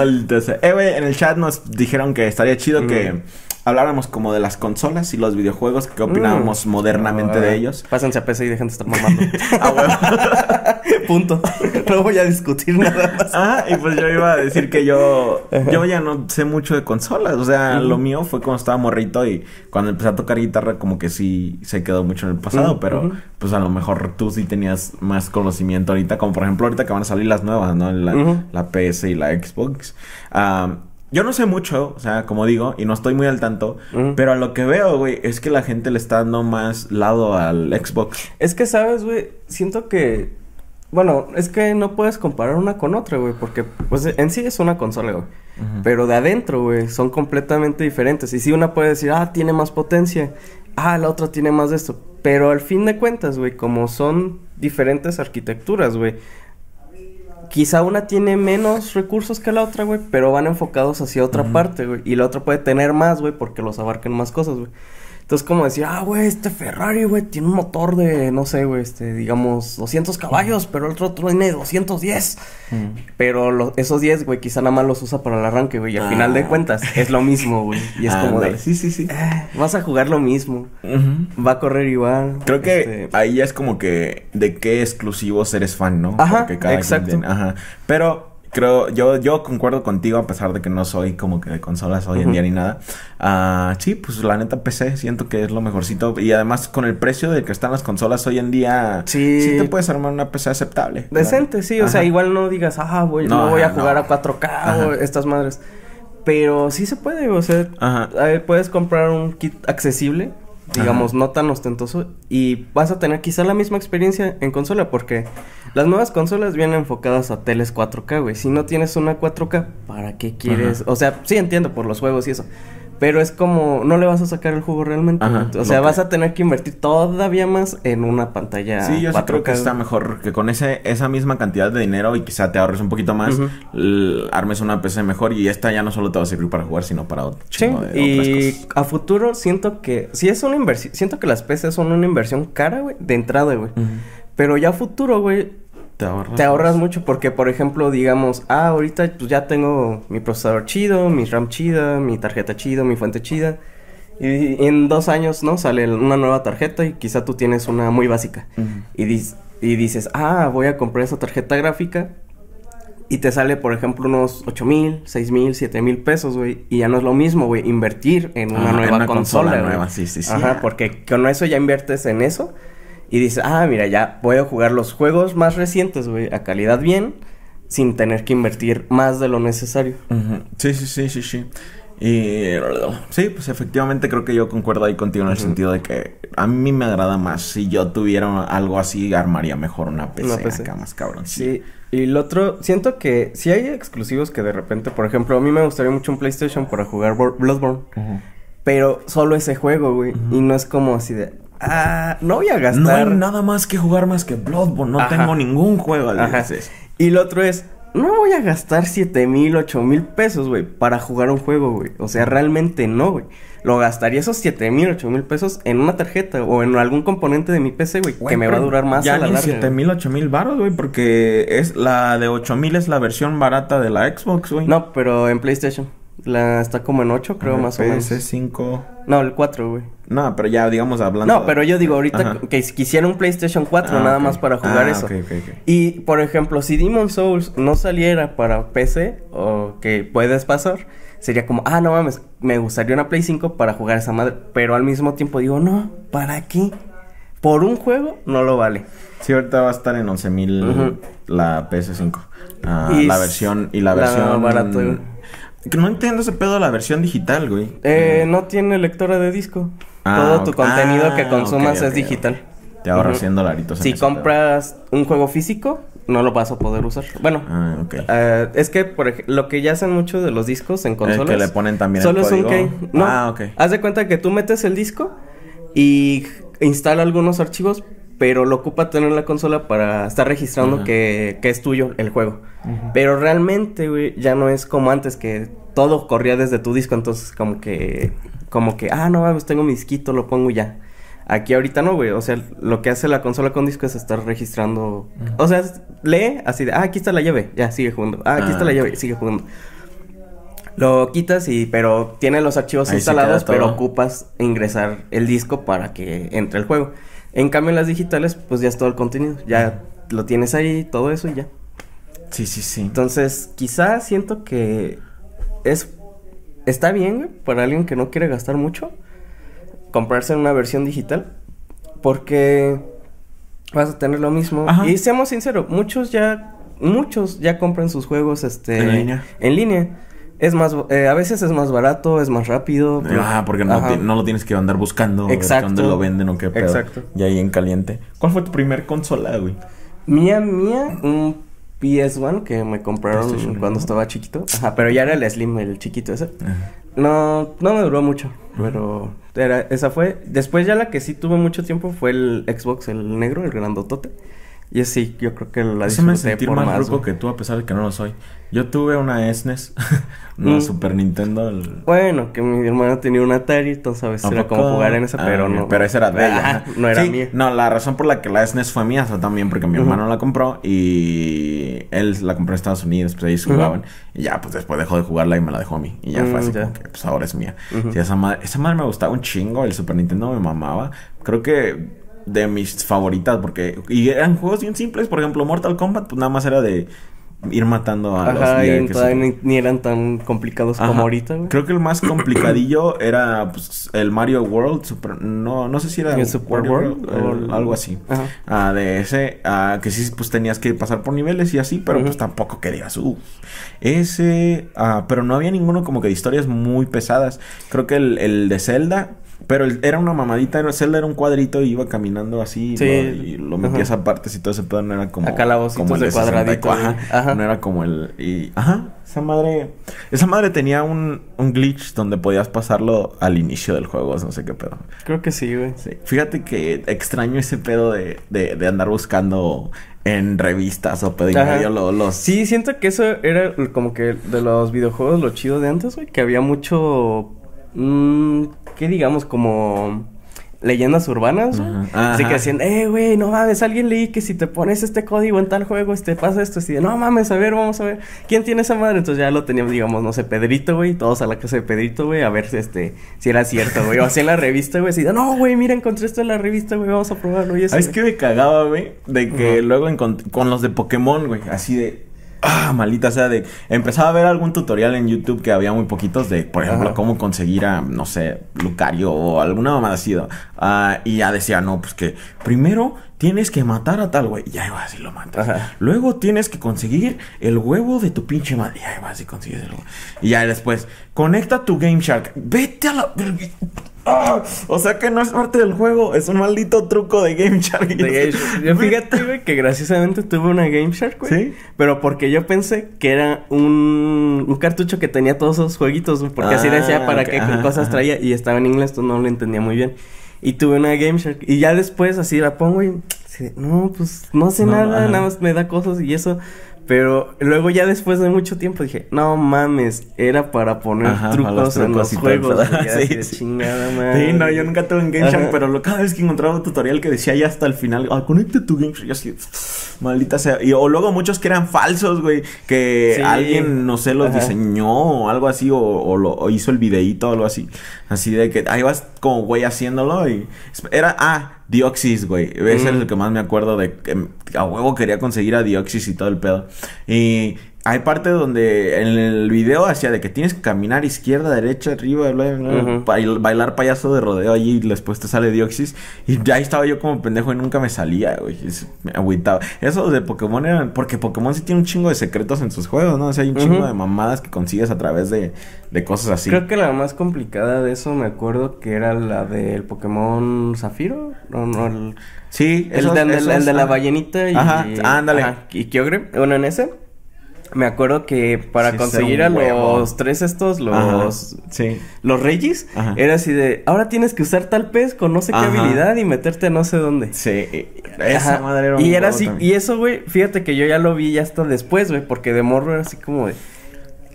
[SPEAKER 1] eh, güey, en el chat nos dijeron que estaría chido que. Habláramos como de las consolas y los videojuegos, que opinábamos mm. modernamente de ellos.
[SPEAKER 2] Pásense a PC y dejen de estar mamando. ah, Punto. No voy a discutir nada más.
[SPEAKER 1] Ah, y pues yo iba a decir que yo, yo ya no sé mucho de consolas. O sea, lo mío fue cuando estaba morrito y cuando empecé a tocar guitarra, como que sí se quedó mucho en el pasado. Pero pues a lo mejor tú sí tenías más conocimiento ahorita, como por ejemplo ahorita que van a salir las nuevas, ¿no? La, la PS y la Xbox. Ah... Yo no sé mucho, o sea, como digo, y no estoy muy al tanto, pero a lo que veo, güey, es que la gente le está dando más lado al Xbox.
[SPEAKER 2] Es que, ¿sabes, güey? Siento que... Bueno, es que no puedes comparar una con otra, güey, porque pues en sí es una consola, güey. Pero de adentro, güey, son completamente diferentes. Y si una puede decir, ah, tiene más potencia, ah, la otra tiene más de esto. Pero al fin de cuentas, güey, como son diferentes arquitecturas, güey, quizá una tiene menos recursos que la otra, güey, pero van enfocados hacia otra parte, güey. Y la otra puede tener más, güey, porque los abarcan más cosas, güey. Entonces, como decir, ah, güey, este Ferrari, güey, tiene un motor de, no sé, güey, este, digamos, 200 caballos, pero el otro tiene 210. Pero esos 10, güey, quizá nada más los usa para el arranque, güey. Y al final de ah. cuentas, es lo mismo, güey. Y es como de,
[SPEAKER 1] sí, sí, sí.
[SPEAKER 2] Eh, vas a jugar lo mismo. Va a correr igual.
[SPEAKER 1] Creo que este, ahí ya es como que de qué exclusivos eres fan, ¿no?
[SPEAKER 2] Ajá, exacto.
[SPEAKER 1] ajá. Pero creo, yo, yo concuerdo contigo a pesar de que no soy como que de consolas hoy en día ni nada. Ah, sí, pues la neta PC siento que es lo mejorcito. Y además con el precio de que están las consolas hoy en día, sí, sí te puedes armar una PC aceptable.
[SPEAKER 2] Decente, sí, o sea, igual no digas, ah, voy, no, voy a jugar a 4K o estas madres. Pero sí se puede, o sea, puedes comprar un kit accesible digamos, no tan ostentoso y vas a tener quizá la misma experiencia en consola porque las nuevas consolas vienen enfocadas a teles 4K, güey. Si no tienes una 4K, ¿para qué quieres? O sea, sí entiendo por los juegos y eso. Pero es como, no le vas a sacar el juego realmente. o sea, vas a tener que invertir todavía más en una pantalla.
[SPEAKER 1] Sí, yo creo que está mejor que con ese, esa misma cantidad de dinero y quizá te ahorres un poquito más, armes una PC mejor y esta ya no solo te va a servir para jugar, sino para otro
[SPEAKER 2] sí, y a futuro siento que, si es una inversión, siento que las PCs son una inversión cara, güey, de entrada, güey. Pero ya a futuro, güey, te ahorras. mucho porque, por ejemplo, digamos, ah, ahorita pues ya tengo mi procesador chido, mi RAM chida, mi tarjeta chido, mi fuente chida. Y en dos años, ¿no? Sale una nueva tarjeta y quizá tú tienes una muy básica. y, y dices, ah, voy a comprar esa tarjeta gráfica. Y te sale, por ejemplo, unos 8 mil, 6 mil, 7 mil pesos, güey. Y ya no es lo mismo, güey, invertir en una nueva consola, nueva, sí, sí, sí. Ajá, porque con eso ya inviertes en eso y dices, ah, mira, ya voy a jugar los juegos más recientes, güey, a calidad bien, sin tener que invertir más de lo necesario.
[SPEAKER 1] Sí, sí, sí, sí, sí. Y sí, pues efectivamente creo que yo concuerdo ahí contigo en el sentido de que a mí me agrada más. Si yo tuviera algo así, armaría mejor una PC, acá más cabrón.
[SPEAKER 2] Sí. Y el otro, siento que si hay exclusivos que de repente, por ejemplo, a mí me gustaría mucho un PlayStation para jugar Bloodborne. Pero solo ese juego, güey. Y no es como así de, ah, no voy a gastar.
[SPEAKER 1] No hay nada más que jugar más que Bloodborne. No tengo ningún juego al
[SPEAKER 2] Y lo otro es, no voy a gastar siete mil, ocho mil pesos, güey, para jugar un juego, güey. O sea, realmente no, güey. Lo gastaría esos siete mil, ocho mil pesos en una tarjeta o en algún componente de mi PC, güey, que me va a durar más
[SPEAKER 1] ya a la larga. siete mil, ocho mil baros, güey, porque es la de ocho mil es la versión barata de la Xbox, güey.
[SPEAKER 2] No, pero en PlayStation. La está como en 8, creo, más o menos.
[SPEAKER 1] PS5.
[SPEAKER 2] No, el 4, güey.
[SPEAKER 1] No, pero ya, digamos, hablando.
[SPEAKER 2] No, pero yo digo ahorita que quisiera un PlayStation 4 ah, nada más para jugar ah, eso. y, por ejemplo, si Demon Souls no saliera para PC, o que puedes pasar, sería como, ah, no mames, me gustaría una Play 5 para jugar esa madre. Pero al mismo tiempo digo, no, ¿para qué? Por un juego no lo vale.
[SPEAKER 1] Sí, ahorita va a estar en 11.000 la PS5. Ah, la versión y la versión barato, que no entiendo ese pedo de la versión digital, güey.
[SPEAKER 2] Eh, no tiene lectora de disco. Ah, Todo tu contenido que ah, consumas es digital.
[SPEAKER 1] Te ahorras 100 dolaritos.
[SPEAKER 2] Si compras un juego físico, no lo vas a poder usar. Bueno, ah, eh, es que por lo que ya hacen mucho de los discos en consolas.
[SPEAKER 1] que le ponen también
[SPEAKER 2] solo es un key. No, ah, ok. Haz de cuenta que tú metes el disco y instala algunos archivos, pero lo ocupa tener la consola para estar registrando que, que, es tuyo el juego. Pero realmente, güey, ya no es como antes que todo corría desde tu disco, entonces como que, como que, ah, no, pues tengo mi disquito, lo pongo ya. Aquí ahorita no, güey, o sea, lo que hace la consola con disco es estar registrando, o sea, lee así de, ah, aquí está la llave, ya, sigue jugando, ah, aquí está la ah, llave, sigue jugando. Lo quitas y, pero tiene los archivos instalados, pero ocupas ingresar el disco para que entre el juego. En cambio, en las digitales, pues ya es todo el contenido, ya lo tienes ahí, todo eso y ya.
[SPEAKER 1] Sí, sí, sí.
[SPEAKER 2] Entonces, quizás siento que es está bien, güey, para alguien que no quiere gastar mucho comprarse una versión digital porque vas a tener lo mismo. Y seamos sinceros, muchos ya muchos ya compran sus juegos este
[SPEAKER 1] en línea.
[SPEAKER 2] En línea. Es más, eh, a veces es más barato, es más rápido.
[SPEAKER 1] Ah, porque no, no, lo tienes que andar buscando. Exacto. Dónde lo venden o qué pedo. Exacto. Y ahí en caliente. ¿Cuál fue tu primer consola, güey?
[SPEAKER 2] Mía, mía, un PS1 que me compraron cuando estaba chiquito. Ajá, pero ya era el Slim, el chiquito ese. No, no me duró mucho, pero era, esa fue. Después ya la que sí tuve mucho tiempo fue el Xbox, el negro, el grandotote. Y sí, yo creo que la
[SPEAKER 1] Eso me sentir más grupo que tú, a pesar de que no lo soy. Yo tuve una SNES, una mm. Super Nintendo.
[SPEAKER 2] Bueno, que mi hermano tenía una Atari, entonces a veces era como jugar en esa, ah, pero no.
[SPEAKER 1] Pero esa era de ella.
[SPEAKER 2] no era mía.
[SPEAKER 1] No, la razón por la que la SNES fue mía fue también porque mi hermano la compró y él la compró en Estados Unidos, pues ahí se jugaban. Y ya, pues después dejó de jugarla y me la dejó a mí. Y ya fue mm, así como que, pues ahora es mía. Sí, esa madre, esa madre me gustaba un chingo, el Super Nintendo me mamaba. Creo que de mis favoritas porque y eran juegos bien simples por ejemplo Mortal Kombat pues nada más era de ir matando a
[SPEAKER 2] Ajá, los ni, eran tan complicados como ahorita,
[SPEAKER 1] Creo que el más complicadillo era pues, el Mario World, super, no no sé si era
[SPEAKER 2] el Super World,
[SPEAKER 1] o algo así. Ah, de ese ah, que sí pues tenías que pasar por niveles y así, pero pues tampoco querías uh, ese ah, pero no había ninguno como que de historias muy pesadas. Creo que el, el de Zelda Pero era una mamadita, era, Zelda era un cuadrito y iba caminando así. Sí. y lo metías a partes y todo ese pedo no era como.
[SPEAKER 2] Acá la como el de cuadradito.
[SPEAKER 1] Ajá, No era como el. Y, ajá. Esa madre. Esa madre tenía un, un glitch donde podías pasarlo al inicio del juego. No sé qué pedo.
[SPEAKER 2] Creo que sí, güey.
[SPEAKER 1] Sí. Fíjate que extraño ese pedo de, de, de andar buscando en revistas o pedo medio los...
[SPEAKER 2] Sí, siento que eso era como que de los videojuegos lo chido de antes, güey. Que había mucho... Mmm, ¿Qué digamos? Como leyendas urbanas, Así que decían, eh, güey, no mames, alguien leí que si te pones este código en tal juego, este pasa esto. Así de, no mames, a ver, vamos a ver. ¿Quién tiene esa madre? Entonces ya lo teníamos, digamos, no sé, Pedrito, güey, todos a la casa de Pedrito, güey, a ver si este, si era cierto, güey. O así en la revista, güey, así de, no, güey, mira, encontré esto en la revista, güey, vamos a probarlo. Y eso,
[SPEAKER 1] ¿Sabes qué me cagaba, güey? De que luego con los de Pokémon, güey, así de ah, malita sea, de empezaba a ver algún tutorial en YouTube que había muy poquitos de, por ejemplo, cómo conseguir a, no sé, Lucario o alguna mamada así. Uh, y ya decía, no, pues que primero tienes que matar a tal güey. Y ahí vas y lo matas. Luego tienes que conseguir el huevo de tu pinche madre. Y ahí vas y consigues el huevo. Y ya después, conecta tu Game Shark. Vete a la. Ah, o sea que no es parte del juego, es un maldito truco de Game Shark.
[SPEAKER 2] Yo fíjate, güey, que graciosamente tuve una Game Shark, güey. Sí. Pero porque yo pensé que era un, un cartucho que tenía todos esos jueguitos, porque así decía para qué cosas traía y estaba en inglés, tú no lo entendía muy bien. Y tuve una Game Shark y ya después así la pongo y no, pues no sé nada, nada más me da cosas y eso. Pero luego ya después de mucho tiempo dije, no mames, era para poner trucos, en los juegos. sí, chingada madre.
[SPEAKER 1] Sí, no, yo nunca tuve en Game pero cada vez que encontraba un tutorial que decía ya hasta el final, ah, conecta tu Game yo así, maldita sea. Y, o luego muchos que eran falsos, güey, que alguien, no sé, los diseñó o algo así, o, lo, hizo el videíto o algo así. Así de que ahí vas como güey haciéndolo y era, ah, Dioxis, güey. Ese es el que más me acuerdo de que a huevo quería conseguir a Dioxis y todo el pedo. Y hay parte donde en el video hacía de que tienes que caminar izquierda, derecha, arriba, bailar payaso de rodeo allí y después te sale Dioxis. Y ya estaba yo como pendejo y nunca me salía, güey. Me agüitaba. Eso de Pokémon era. Porque Pokémon sí tiene un chingo de secretos en sus juegos, ¿no? O sea, hay un chingo de mamadas que consigues a través de, de cosas así.
[SPEAKER 2] Creo que la más complicada de eso me acuerdo que era la del Pokémon Zafiro. No, no, el.
[SPEAKER 1] Sí,
[SPEAKER 2] el, de, la ballenita y.
[SPEAKER 1] Ajá, ándale.
[SPEAKER 2] y Kyogre. Bueno, en ese. Me acuerdo que para conseguir a los tres estos, los...
[SPEAKER 1] Sí.
[SPEAKER 2] Los Regis, era así de... Ahora tienes que usar tal pez con no sé qué habilidad y meterte no sé dónde.
[SPEAKER 1] Sí. Esa madre era
[SPEAKER 2] Y era así... Y eso, güey, fíjate que yo ya lo vi ya hasta después, güey. Porque de morro era así como de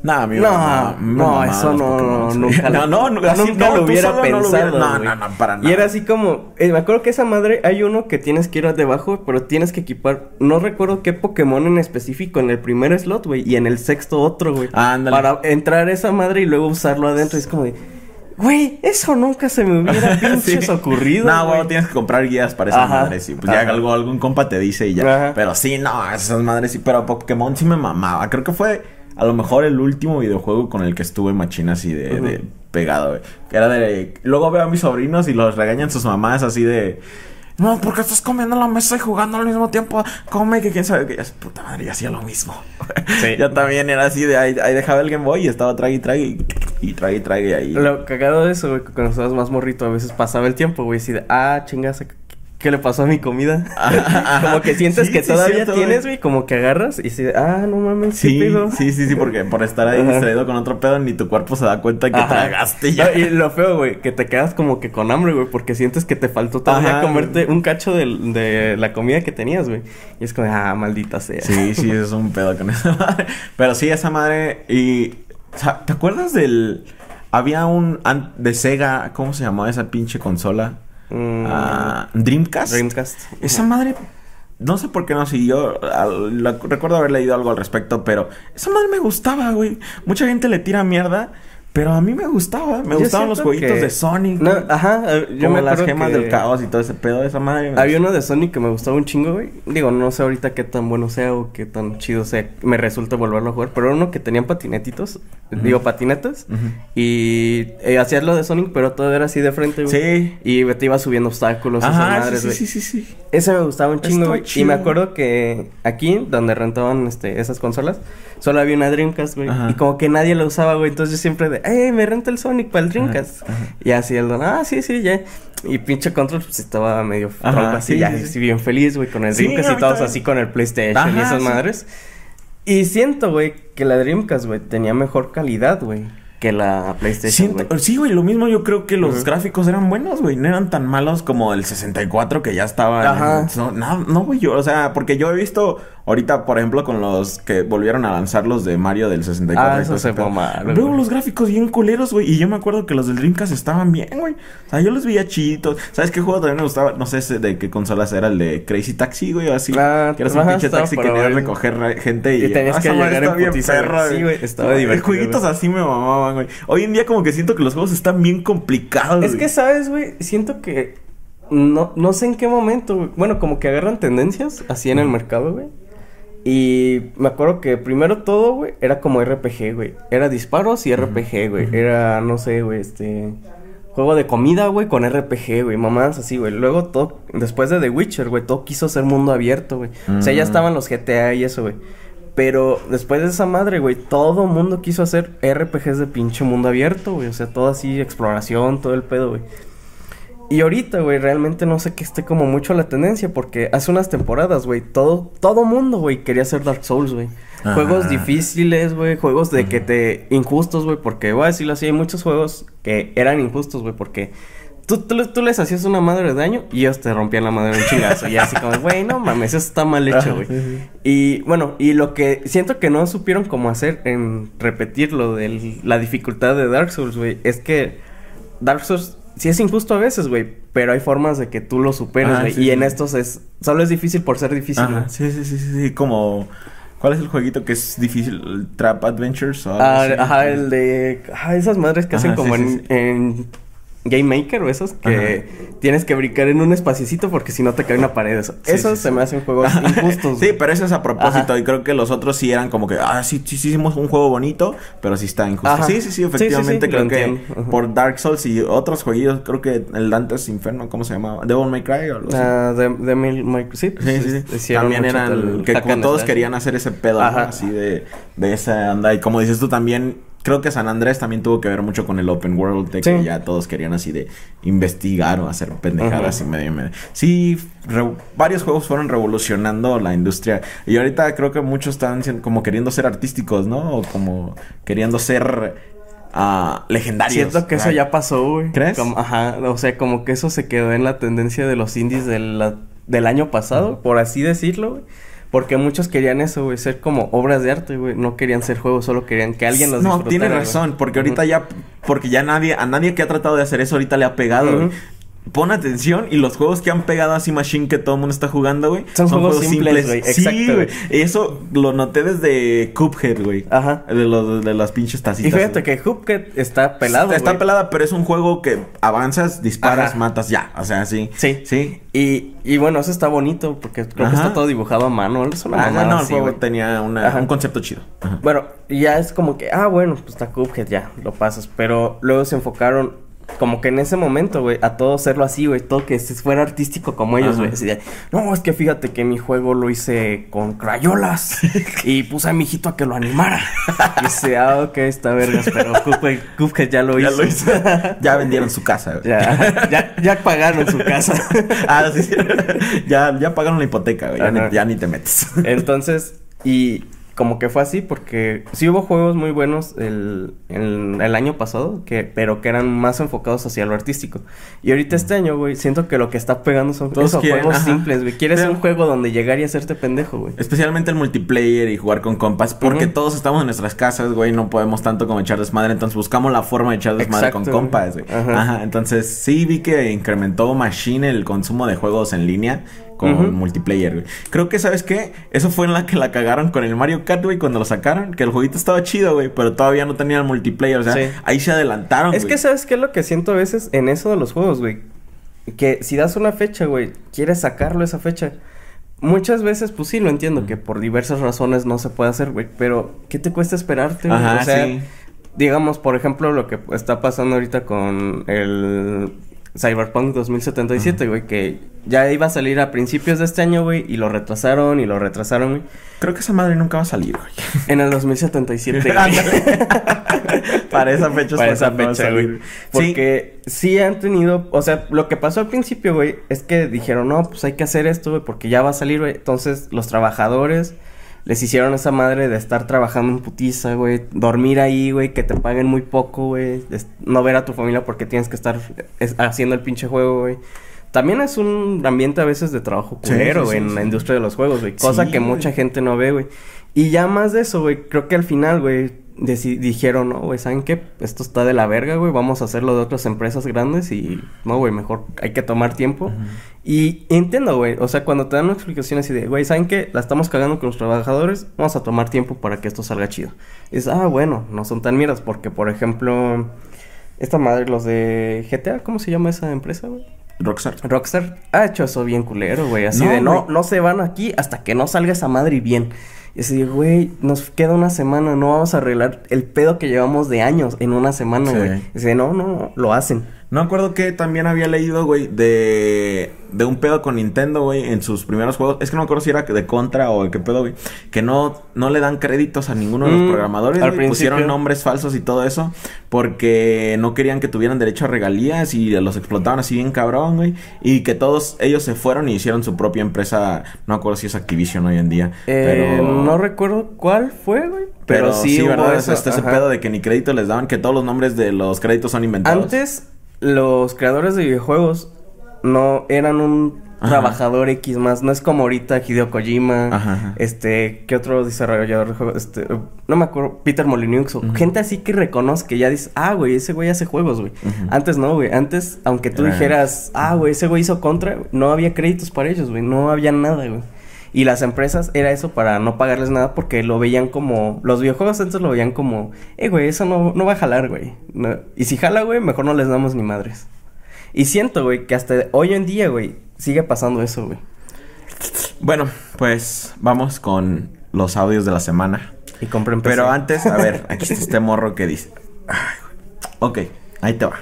[SPEAKER 1] no,
[SPEAKER 2] no, eso no, nunca,
[SPEAKER 1] no, no,
[SPEAKER 2] nunca lo hubiera pensado.
[SPEAKER 1] No, no, no, para nada.
[SPEAKER 2] Y era así como, eh, me acuerdo que esa madre hay uno que tienes que ir debajo, pero tienes que equipar, no recuerdo qué Pokémon en específico en el primer slot, güey, y en el sexto otro, güey.
[SPEAKER 1] Ándale.
[SPEAKER 2] Para entrar esa madre y luego usarlo adentro, es como de Güey, eso nunca se me hubiera pinches ocurrido.
[SPEAKER 1] No, güey, tienes que comprar guías para esas madres. Sí, pues ya algo, algún compa te dice y ya. Pero sí, no, esas madres sí. Pero Pokémon sí me mamaba. Creo que fue a lo mejor el último videojuego con el que estuve machina así de, pegado, güey. Que era de. Luego veo a mis sobrinos y los regañan sus mamás así de. No, porque estás comiendo en la mesa y jugando al mismo tiempo. Come, que quién sabe que ya puta madre, y hacía lo mismo. Sí. Yo también era así de ahí, dejaba el Game Boy y estaba trague y trague y, y trague y trague ahí.
[SPEAKER 2] Lo cagado de eso, güey, que cuando estabas más morrito a veces pasaba el tiempo, güey, así de, ah, chingas, ¿Qué le pasó a mi comida? como que sientes que todavía tienes, güey, como que agarras y si, ah, no mames,
[SPEAKER 1] sí, sí, sí, sí, porque por estar ahí distraído con otro pedo ni tu cuerpo se da cuenta que tragaste ya.
[SPEAKER 2] y lo feo, güey, que te quedas como que con hambre, güey, porque sientes que te faltó todavía comerte un cacho de, de, la comida que tenías, güey. Y es como, ah, maldita sea.
[SPEAKER 1] Sí, sí, es un pedo con esa madre. Pero sí, esa madre y ¿te acuerdas del había un de Sega, ¿cómo se llamaba esa pinche consola? Mm. Dreamcast.
[SPEAKER 2] Dreamcast.
[SPEAKER 1] Esa madre. No sé por qué no siguió. recuerdo haber leído algo al respecto, pero esa madre me gustaba, güey. Mucha gente le tira mierda. Pero a mí me gustaba, me gustaban los jueguitos de Sonic.
[SPEAKER 2] ajá,
[SPEAKER 1] yo como me las gemas del caos y todo ese pedo de esa madre.
[SPEAKER 2] Había uno de Sonic que me gustaba un chingo, güey. Digo, no sé ahorita qué tan bueno sea o qué tan chido sea. Me resulta volverlo a jugar, pero uno que tenían patinetitos digo, patinetas. Y eh, hacías lo de Sonic, pero todo era así de frente, güey. Sí. Y te iba subiendo obstáculos, Ajá, madres, sí, sí, sí, sí, Ese me gustaba un chingo, güey. Y me acuerdo que aquí, donde rentaban este, esas consolas, solo había una Dreamcast, güey. Y como que nadie la usaba, güey. Entonces yo siempre de, ¡eh, me renta el Sonic para el Dreamcast! Y así el don, ah, sí, sí, ya. Y pinche control, pues estaba medio así, ya, así bien feliz, güey, con el Dreamcast y todos así con el PlayStation y esas madres. Y siento, güey, que la Dreamcast, güey, tenía mejor calidad, güey que la PlayStation.
[SPEAKER 1] sí, güey, lo mismo yo creo que los gráficos eran buenos, güey. No eran tan malos como el 64 que ya estaba. Ajá. No, no, güey, yo, o sea, porque yo he visto Ahorita, por ejemplo, con los que volvieron a lanzar los de Mario del 64. Ah, eso se Veo los gráficos bien culeros, güey. Y yo me acuerdo que los del Dreamcast estaban bien, güey. O sea, yo los veía chiditos. ¿Sabes qué juego también me gustaba? No sé de qué consolas era el de Crazy Taxi, güey, o así. Ah, que eras un pinche taxi que querías recoger gente y... Y tenías ah, que llegar en bien perro, Sí, güey. Estaba divertido. Jueguitos así me mamaban, güey. Hoy en día como que siento que los juegos están bien complicados,
[SPEAKER 2] Es que, ¿sabes, güey? Siento que... No, no sé en qué momento, güey. Bueno, como que agarran tendencias así en el mercado, güey. Y me acuerdo que primero todo, güey, era como RPG, güey. Era disparos y RPG, güey. Era, no sé, güey, este... Juego de comida, güey, con RPG, güey. Mamás así, güey. Luego todo... Después de The Witcher, güey, todo quiso ser mundo abierto, güey. O sea, ya estaban los GTA y eso, güey. Pero después de esa madre, güey, todo mundo quiso hacer RPGs de pinche mundo abierto, güey. O sea, todo así, exploración, todo el pedo, güey. Y ahorita, güey, realmente no sé que esté como mucho la tendencia porque hace unas temporadas, güey, todo todo mundo, güey, quería hacer Dark Souls, güey. Juegos difíciles, güey, juegos de que te injustos, güey, porque voy a decirlo así, hay muchos juegos que eran injustos, güey, porque tú, tú, les hacías una madre de daño y ellos te rompían la madre un chingazo. y así como, güey, no mames, eso está mal hecho, güey. Y bueno, y lo que siento que no supieron cómo hacer en repetir lo de la dificultad de Dark Souls, güey, es que Dark Souls sí es injusto a veces, güey, pero hay formas de que tú lo superes, güey. y en estos es, solo es difícil por ser difícil,
[SPEAKER 1] Sí, sí, sí, sí, sí, como... ¿Cuál es el jueguito que es difícil? ¿Trap Adventures?
[SPEAKER 2] O ah, ajá, el de... Ajá, esas madres que hacen como en Game Maker o esos que tienes que brincar en un espaciecito porque si no te cae una pared. Eso, esos se me hacen juegos injustos.
[SPEAKER 1] sí, pero eso es a propósito y creo que los otros sí eran como que, ah, sí, sí, sí hicimos un juego bonito, pero sí está injusto. Sí, sí, sí, efectivamente creo que por Dark Souls y otros jueguitos, creo que el Dante's Inferno, ¿cómo se llamaba? Devil May Cry o algo así.
[SPEAKER 2] Ah, de, de sí, sí,
[SPEAKER 1] sí. También eran que como todos querían hacer ese pedo, así de, de esa anda y como dices tú también creo que San Andrés también tuvo que ver mucho con el open world, de que ya todos querían así de investigar o hacer pendejadas y medio y medio. Sí, varios juegos fueron revolucionando la industria y ahorita creo que muchos están como queriendo ser artísticos, ¿no? O como queriendo ser uh, legendarios.
[SPEAKER 2] Siento que eso ya pasó, güey. ¿Crees? ajá, o sea, como que eso se quedó en la tendencia de los indies del, del año pasado, por así decirlo, güey. Porque muchos querían eso, güey, ser como obras de arte, güey. No querían ser juegos, solo querían que alguien los
[SPEAKER 1] No, tiene razón, porque ahorita ya, porque ya nadie, a nadie que ha tratado de hacer eso ahorita le ha pegado, pon atención y los juegos que han pegado así Machine que todo el mundo está jugando, güey. Son, juegos, simples, güey. Sí, güey. Eso lo noté desde Cuphead, güey. Ajá. De, los, de las pinches tacitas.
[SPEAKER 2] Y fíjate que Cuphead está pelado,
[SPEAKER 1] Está pelada, pero es un juego que avanzas, disparas, matas, ya. O sea, sí.
[SPEAKER 2] Sí. Sí. Y, y bueno, eso está bonito porque creo que está todo dibujado a mano. Es una
[SPEAKER 1] ah, no, el juego tenía una, un concepto chido.
[SPEAKER 2] Bueno, ya es como que, ah, bueno, pues está Cuphead, ya, lo pasas. Pero luego se enfocaron como que en ese momento, güey, a todo hacerlo así, güey, todo que fuera artístico como ellos, güey. no, es que fíjate que mi juego lo hice con crayolas y puse a mi hijito a que lo animara. y dice, ah, ok, está vergas, pero Cuphead, ya lo hizo. Ya lo hizo.
[SPEAKER 1] ya vendieron su casa, güey.
[SPEAKER 2] Ya, ya, ya pagaron su casa.
[SPEAKER 1] ah, sí, Ya, ya pagaron la hipoteca, güey. Ya, ya ni te metes.
[SPEAKER 2] Entonces, y como que fue así porque sí hubo juegos muy buenos el, el, año pasado, que, pero que eran más enfocados hacia lo artístico. Y ahorita este año, güey, siento que lo que está pegando son Todos juegos simples, güey. Quieres un juego donde llegar y hacerte pendejo, güey.
[SPEAKER 1] Especialmente el multiplayer y jugar con compas, porque todos estamos en nuestras casas, güey, no podemos tanto como echar desmadre, entonces buscamos la forma de echar desmadre con compas, güey. Ajá. Entonces sí vi que incrementó Machine el consumo de juegos en línea con multiplayer, güey. Creo que, ¿sabes qué? Eso fue en la que la cagaron con el Mario Kart, güey, cuando lo sacaron. Que el jueguito estaba chido, güey, pero todavía no tenía el multiplayer. O sea, ahí se adelantaron,
[SPEAKER 2] Es que, ¿sabes qué es lo que siento a veces en eso de los juegos, güey? Que si das una fecha, güey, quieres sacarlo esa fecha. Muchas veces, pues sí, lo entiendo, que por diversas razones no se puede hacer, güey. Pero, ¿qué te cuesta esperarte, güey? o sea, digamos, por ejemplo, lo que está pasando ahorita con el Cyberpunk 2077, güey, que ya iba a salir a principios de este año, güey, y lo retrasaron y lo retrasaron, güey.
[SPEAKER 1] Creo que esa madre nunca va a salir, güey.
[SPEAKER 2] En el 2077,
[SPEAKER 1] Para esa fecha,
[SPEAKER 2] Para esa fecha, güey. Porque sí. han tenido, o sea, lo que pasó al principio, güey, es que dijeron, no, pues hay que hacer esto, güey, porque ya va a salir, güey. Entonces, los trabajadores les hicieron esa madre de estar trabajando en putiza, güey. Dormir ahí, güey, que te paguen muy poco, güey. No ver a tu familia porque tienes que estar haciendo el pinche juego, güey. También es un ambiente a veces de trabajo culero, güey, en la industria de los juegos, güey. Cosa que mucha gente no ve, güey. Y ya más de eso, güey, creo que al final, güey, dijeron, no, güey, ¿saben qué? Esto está de la verga, güey, vamos a hacerlo de otras empresas grandes y, no, güey, mejor hay que tomar tiempo. Y entiendo, güey, o sea, cuando te dan una explicación así de, güey, ¿saben qué? La estamos cagando con los trabajadores, vamos a tomar tiempo para que esto salga chido. Y es, ah, bueno, no son tan mieras, porque, por ejemplo, esta madre, los de GTA, ¿cómo se llama esa empresa, güey?
[SPEAKER 1] Rockstar.
[SPEAKER 2] Rockstar ha hecho eso bien culero, güey. Así de no, no se van aquí hasta que no salga esa madre bien. Y así, güey, nos queda una semana, no vamos a arreglar el pedo que llevamos de años en una semana, güey. Y dice, no, no, lo hacen.
[SPEAKER 1] No acuerdo que también había leído, güey, de, de un pedo con Nintendo, güey, en sus primeros juegos. Es que no me acuerdo si era de Contra o de qué pedo, güey. Que no, no le dan créditos a ninguno de los mm, programadores, güey. Pusieron nombres falsos y todo eso. Porque no querían que tuvieran derecho a regalías y los explotaban así bien cabrón, güey. Y que todos ellos se fueron y hicieron su propia empresa. No me acuerdo si es Activision hoy en día.
[SPEAKER 2] Eh, pero... No recuerdo cuál fue, güey. Pero, sí,
[SPEAKER 1] ¿verdad? Eso, este, ese pedo de que ni crédito les daban, que todos los nombres de los créditos son inventados.
[SPEAKER 2] Antes los creadores de videojuegos no eran un trabajador X más, no es como ahorita Hideo Kojima, este, ¿qué otro desarrollador de juegos? Este, no me acuerdo, Peter Molyneux, o gente así que reconoce que ya dice, ah, güey, ese güey hace juegos, güey. Antes no, güey, antes, aunque tú dijeras, ah, güey, ese güey hizo contra, no había créditos para ellos, güey, no había nada, güey. Y las empresas era eso para no pagarles nada porque lo veían como... Los videojuegos antes lo veían como... Eh, güey, eso no, no va a jalar, güey. y si jala, güey, mejor no les damos ni madres. Y siento, güey, que hasta hoy en día, güey, sigue pasando eso, güey.
[SPEAKER 1] Bueno, pues vamos con los audios de la semana. Y compren Pero antes, a ver, aquí está este morro que dice... ok, ahí te va.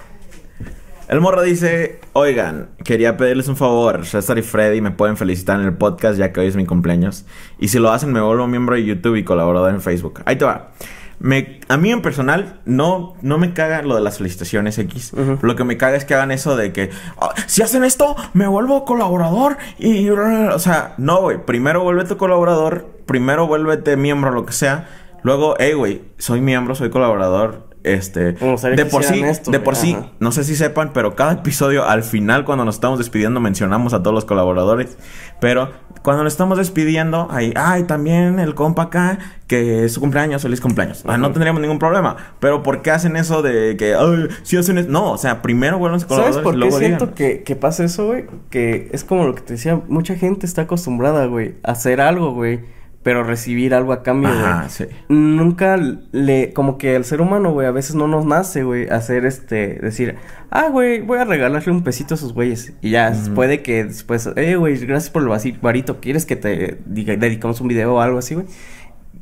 [SPEAKER 1] El morro dice, oigan, quería pedirles un favor, César y Freddy me pueden felicitar en el podcast ya que hoy es mi cumpleaños. Y si lo hacen me vuelvo miembro de YouTube y colaborador en Facebook. Ahí te va. Me, a mí en personal no, no me caga lo de las felicitaciones X. Lo que me caga es que hagan eso de que ah, si hacen esto, me vuelvo colaborador y... O sea, no, güey. Primero vuélvete colaborador, primero vuélvete miembro, lo que sea. Luego, hey, güey, soy miembro, soy colaborador. Este, de por sí, de por sí, no sé si sepan, pero cada episodio al final cuando nos estamos despidiendo mencionamos a todos los colaboradores, pero cuando nos estamos despidiendo, hay, ay, también el compa acá que es su cumpleaños, feliz cumpleaños. Ah, no tendríamos ningún problema, pero ¿por qué hacen eso de que, ay, si hacen eso? No, o sea, primero vuelven a
[SPEAKER 2] colaboradores ¿Sabes por qué siento que, que pasa eso, güey? Que es como lo que te decía, mucha gente está acostumbrada, güey, a hacer algo, güey pero recibir algo a cambio, güey. Sí. Nunca le, como que el ser humano, güey, a veces no nos nace, güey, hacer este, decir, ah, güey, voy a regalarle un pesito a esos güeyes. Y ya, puede que después, eh, güey, gracias por el varito, ¿quieres que te diga, dedicamos un video o algo así, güey?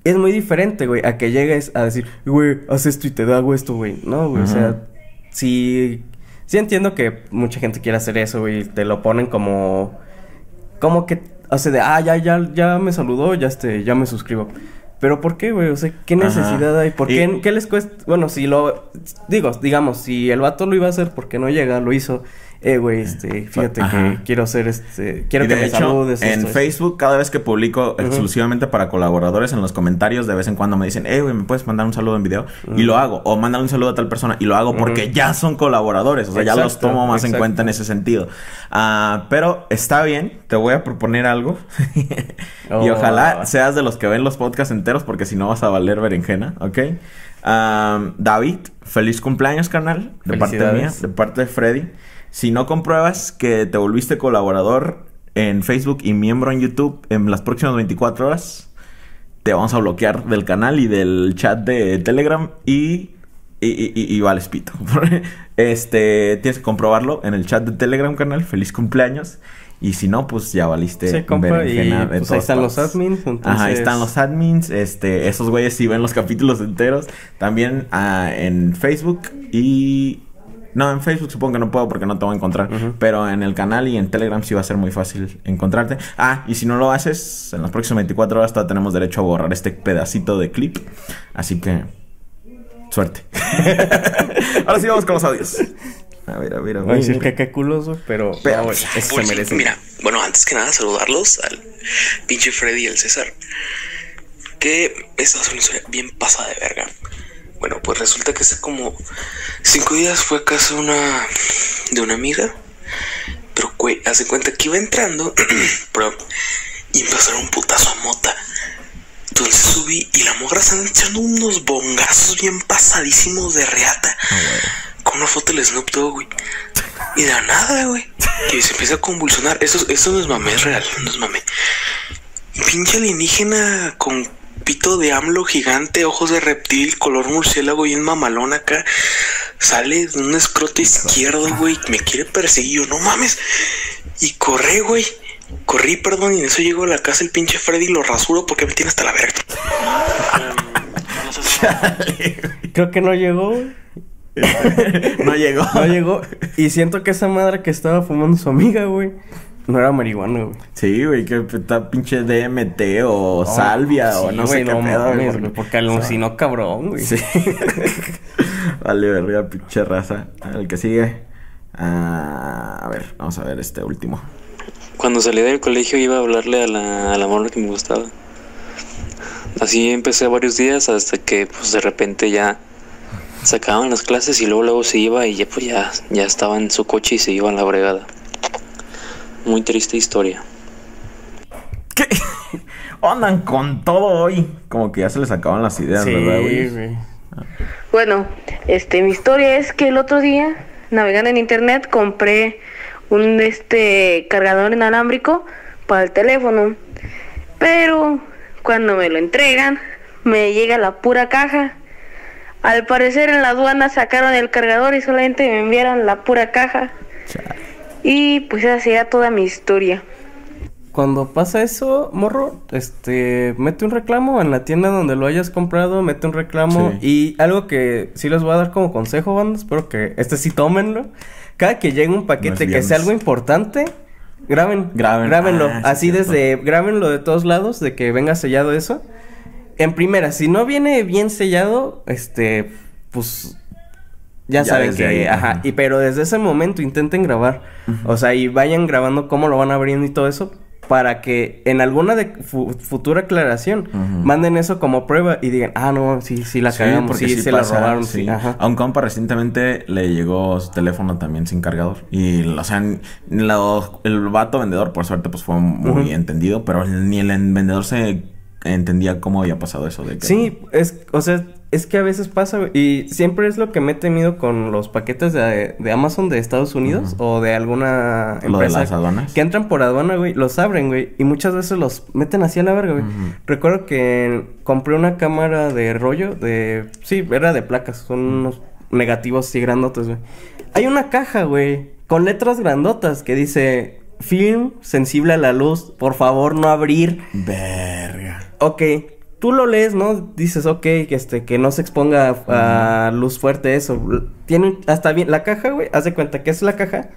[SPEAKER 2] Es muy diferente, güey, a que llegues a decir, güey, haz esto y te hago esto, güey. No, güey, o sea, sí, sí entiendo que mucha gente quiere hacer eso, güey, te lo ponen como, como que hace de, ah, ya, ya, ya me saludó, ya este, ya me suscribo. Pero ¿por qué, güey? O sea, ¿qué necesidad hay? ¿Por qué, qué les cuesta? Bueno, si lo... Digo, digamos, si el vato lo iba a hacer porque no llega, lo hizo eh, güey, este, fíjate que quiero hacer este, quiero que me
[SPEAKER 1] saludes. En Facebook, cada vez que publico exclusivamente para colaboradores, en los comentarios de vez en cuando me dicen, eh, güey, ¿me puedes mandar un saludo en video? Y lo hago. O mandar un saludo a tal persona y lo hago porque ya son colaboradores. O sea, ya los tomo más en cuenta en ese sentido. Ah, pero está bien, te voy a proponer algo. y oh, ojalá seas de los que ven los podcasts enteros porque si no vas a valer berenjena, ¿ok? Ah, David, feliz cumpleaños, carnal. De parte mía, de parte de Freddy. Si no compruebas que te volviste colaborador en Facebook y miembro en YouTube en las próximas 24 horas, te vamos a bloquear del canal y del chat de Telegram y y, y, y, vale, pito. este, tienes que comprobarlo en el chat de Telegram canal. Feliz cumpleaños. Y si no, pues ya valiste.
[SPEAKER 2] Sí, compa, y pues ahí están los admins.
[SPEAKER 1] Ajá, ahí están los admins. Este, esos güeyes sí ven los capítulos enteros. También ah, en Facebook y no, en Facebook supongo que no puedo porque no te voy a encontrar. Pero en el canal y en Telegram sí va a ser muy fácil encontrarte. Ah, y si no lo haces, en las próximas 24 horas todavía tenemos derecho a borrar este pedacito de clip. Así que. Suerte. Ahora sí vamos con los audios. A ver, a ver, a ver.
[SPEAKER 2] Ay, sí, que qué culoso, pero, pero
[SPEAKER 3] bueno, eso se merece. Mira, bueno, antes que nada, saludarlos al pinche Freddy y al César. Que esta es una historia bien pasada de verga. Bueno, pues resulta que hace como cinco días fue a casa una de una amiga. Pero, güey, hace cuenta que iba entrando pero, y empezaron un putazo a mota. Entonces subí y la mogra están echando unos bongazos bien pasadísimos de reata. Ah, con una foto del Snoop Dogg, güey. Y de nada, güey. Que se empieza a convulsionar. Eso, eso no es mame, es real, no es mame. Pinche alienígena con pito de AMLO gigante, ojos de reptil, color murciélago y en mamalón acá. Sale de un escroto izquierdo, güey. Me quiere perseguir. no mames. Y corre, güey. Corrí, perdón, y en eso llego a la casa el pinche Freddy lo rasuro porque me tiene hasta la verga.
[SPEAKER 2] Creo que no llegó,
[SPEAKER 1] no llegó.
[SPEAKER 2] No llegó. Y siento que esa madre que estaba fumando su amiga, güey. No era marihuana, güey.
[SPEAKER 1] Sí, güey, que está pinche DMT o salvia o no sé qué
[SPEAKER 2] pedo, Porque alucinó cabrón, güey. Sí.
[SPEAKER 1] vale, verga, pinche raza. El que sigue. Ah, a ver, vamos a ver este último.
[SPEAKER 4] Cuando salí del colegio iba a hablarle a la, a la que me gustaba. Así empecé varios días hasta que, pues, de repente ya se acababan las clases y luego luego se iba y ya pues ya, ya estaba en su coche y se iba a la bregada. Muy triste historia.
[SPEAKER 1] ¿Qué? Andan con todo hoy. Como que ya se les acaban las ideas, ¿verdad, güey?
[SPEAKER 5] Bueno, este, mi historia es que el otro día, navegando en internet, compré un este cargador inalámbrico para el teléfono. Pero cuando me lo entregan, me llega la pura caja al parecer en la aduana sacaron el cargador y solamente me enviaron la pura caja. Y pues esa sería toda mi historia.
[SPEAKER 2] Cuando pasa eso, morro, este, mete un reclamo en la tienda donde lo hayas comprado, mete un reclamo y algo que sí les voy a dar como consejo, banda, espero que este sí tómenlo. Cada que llegue un paquete que sea algo importante, graben, graben, grábenlo, ah, así desde, grábenlo de todos lados, de que venga sellado eso. En primera, si no viene bien sellado, este, pues ya, saben que, ajá, y pero desde ese momento intenten grabar, o sea, y vayan grabando cómo lo van abriendo y todo eso para que en alguna de futura aclaración manden eso como prueba y digan, ah, no, sí, sí la sí, cagamos, sí, se la robaron, sí.
[SPEAKER 1] A un compa recientemente le llegó su teléfono también sin cargador y, o sea, el vato vendedor, por suerte, pues fue muy entendido, pero ni el vendedor se entendía cómo había pasado eso de
[SPEAKER 2] Sí, es, o sea, es que a veces pasa, y siempre es lo que me he temido con los paquetes de, Amazon de Estados Unidos o de alguna
[SPEAKER 1] empresa. de las aduanas.
[SPEAKER 2] Que entran por aduana, güey, los abren, güey, y muchas veces los meten así a la verga, güey. Recuerdo que compré una cámara de rollo de... Sí, era de placas, son unos negativos así grandotes, güey. Hay una caja, güey, con letras grandotas que dice film sensible a la luz, por favor no abrir.
[SPEAKER 1] Verga.
[SPEAKER 2] Ok, tú lo lees, ¿no? Dices, ok, que este, que no se exponga a luz fuerte eso. Tiene hasta bien, la caja, güey, haz de cuenta que es la caja.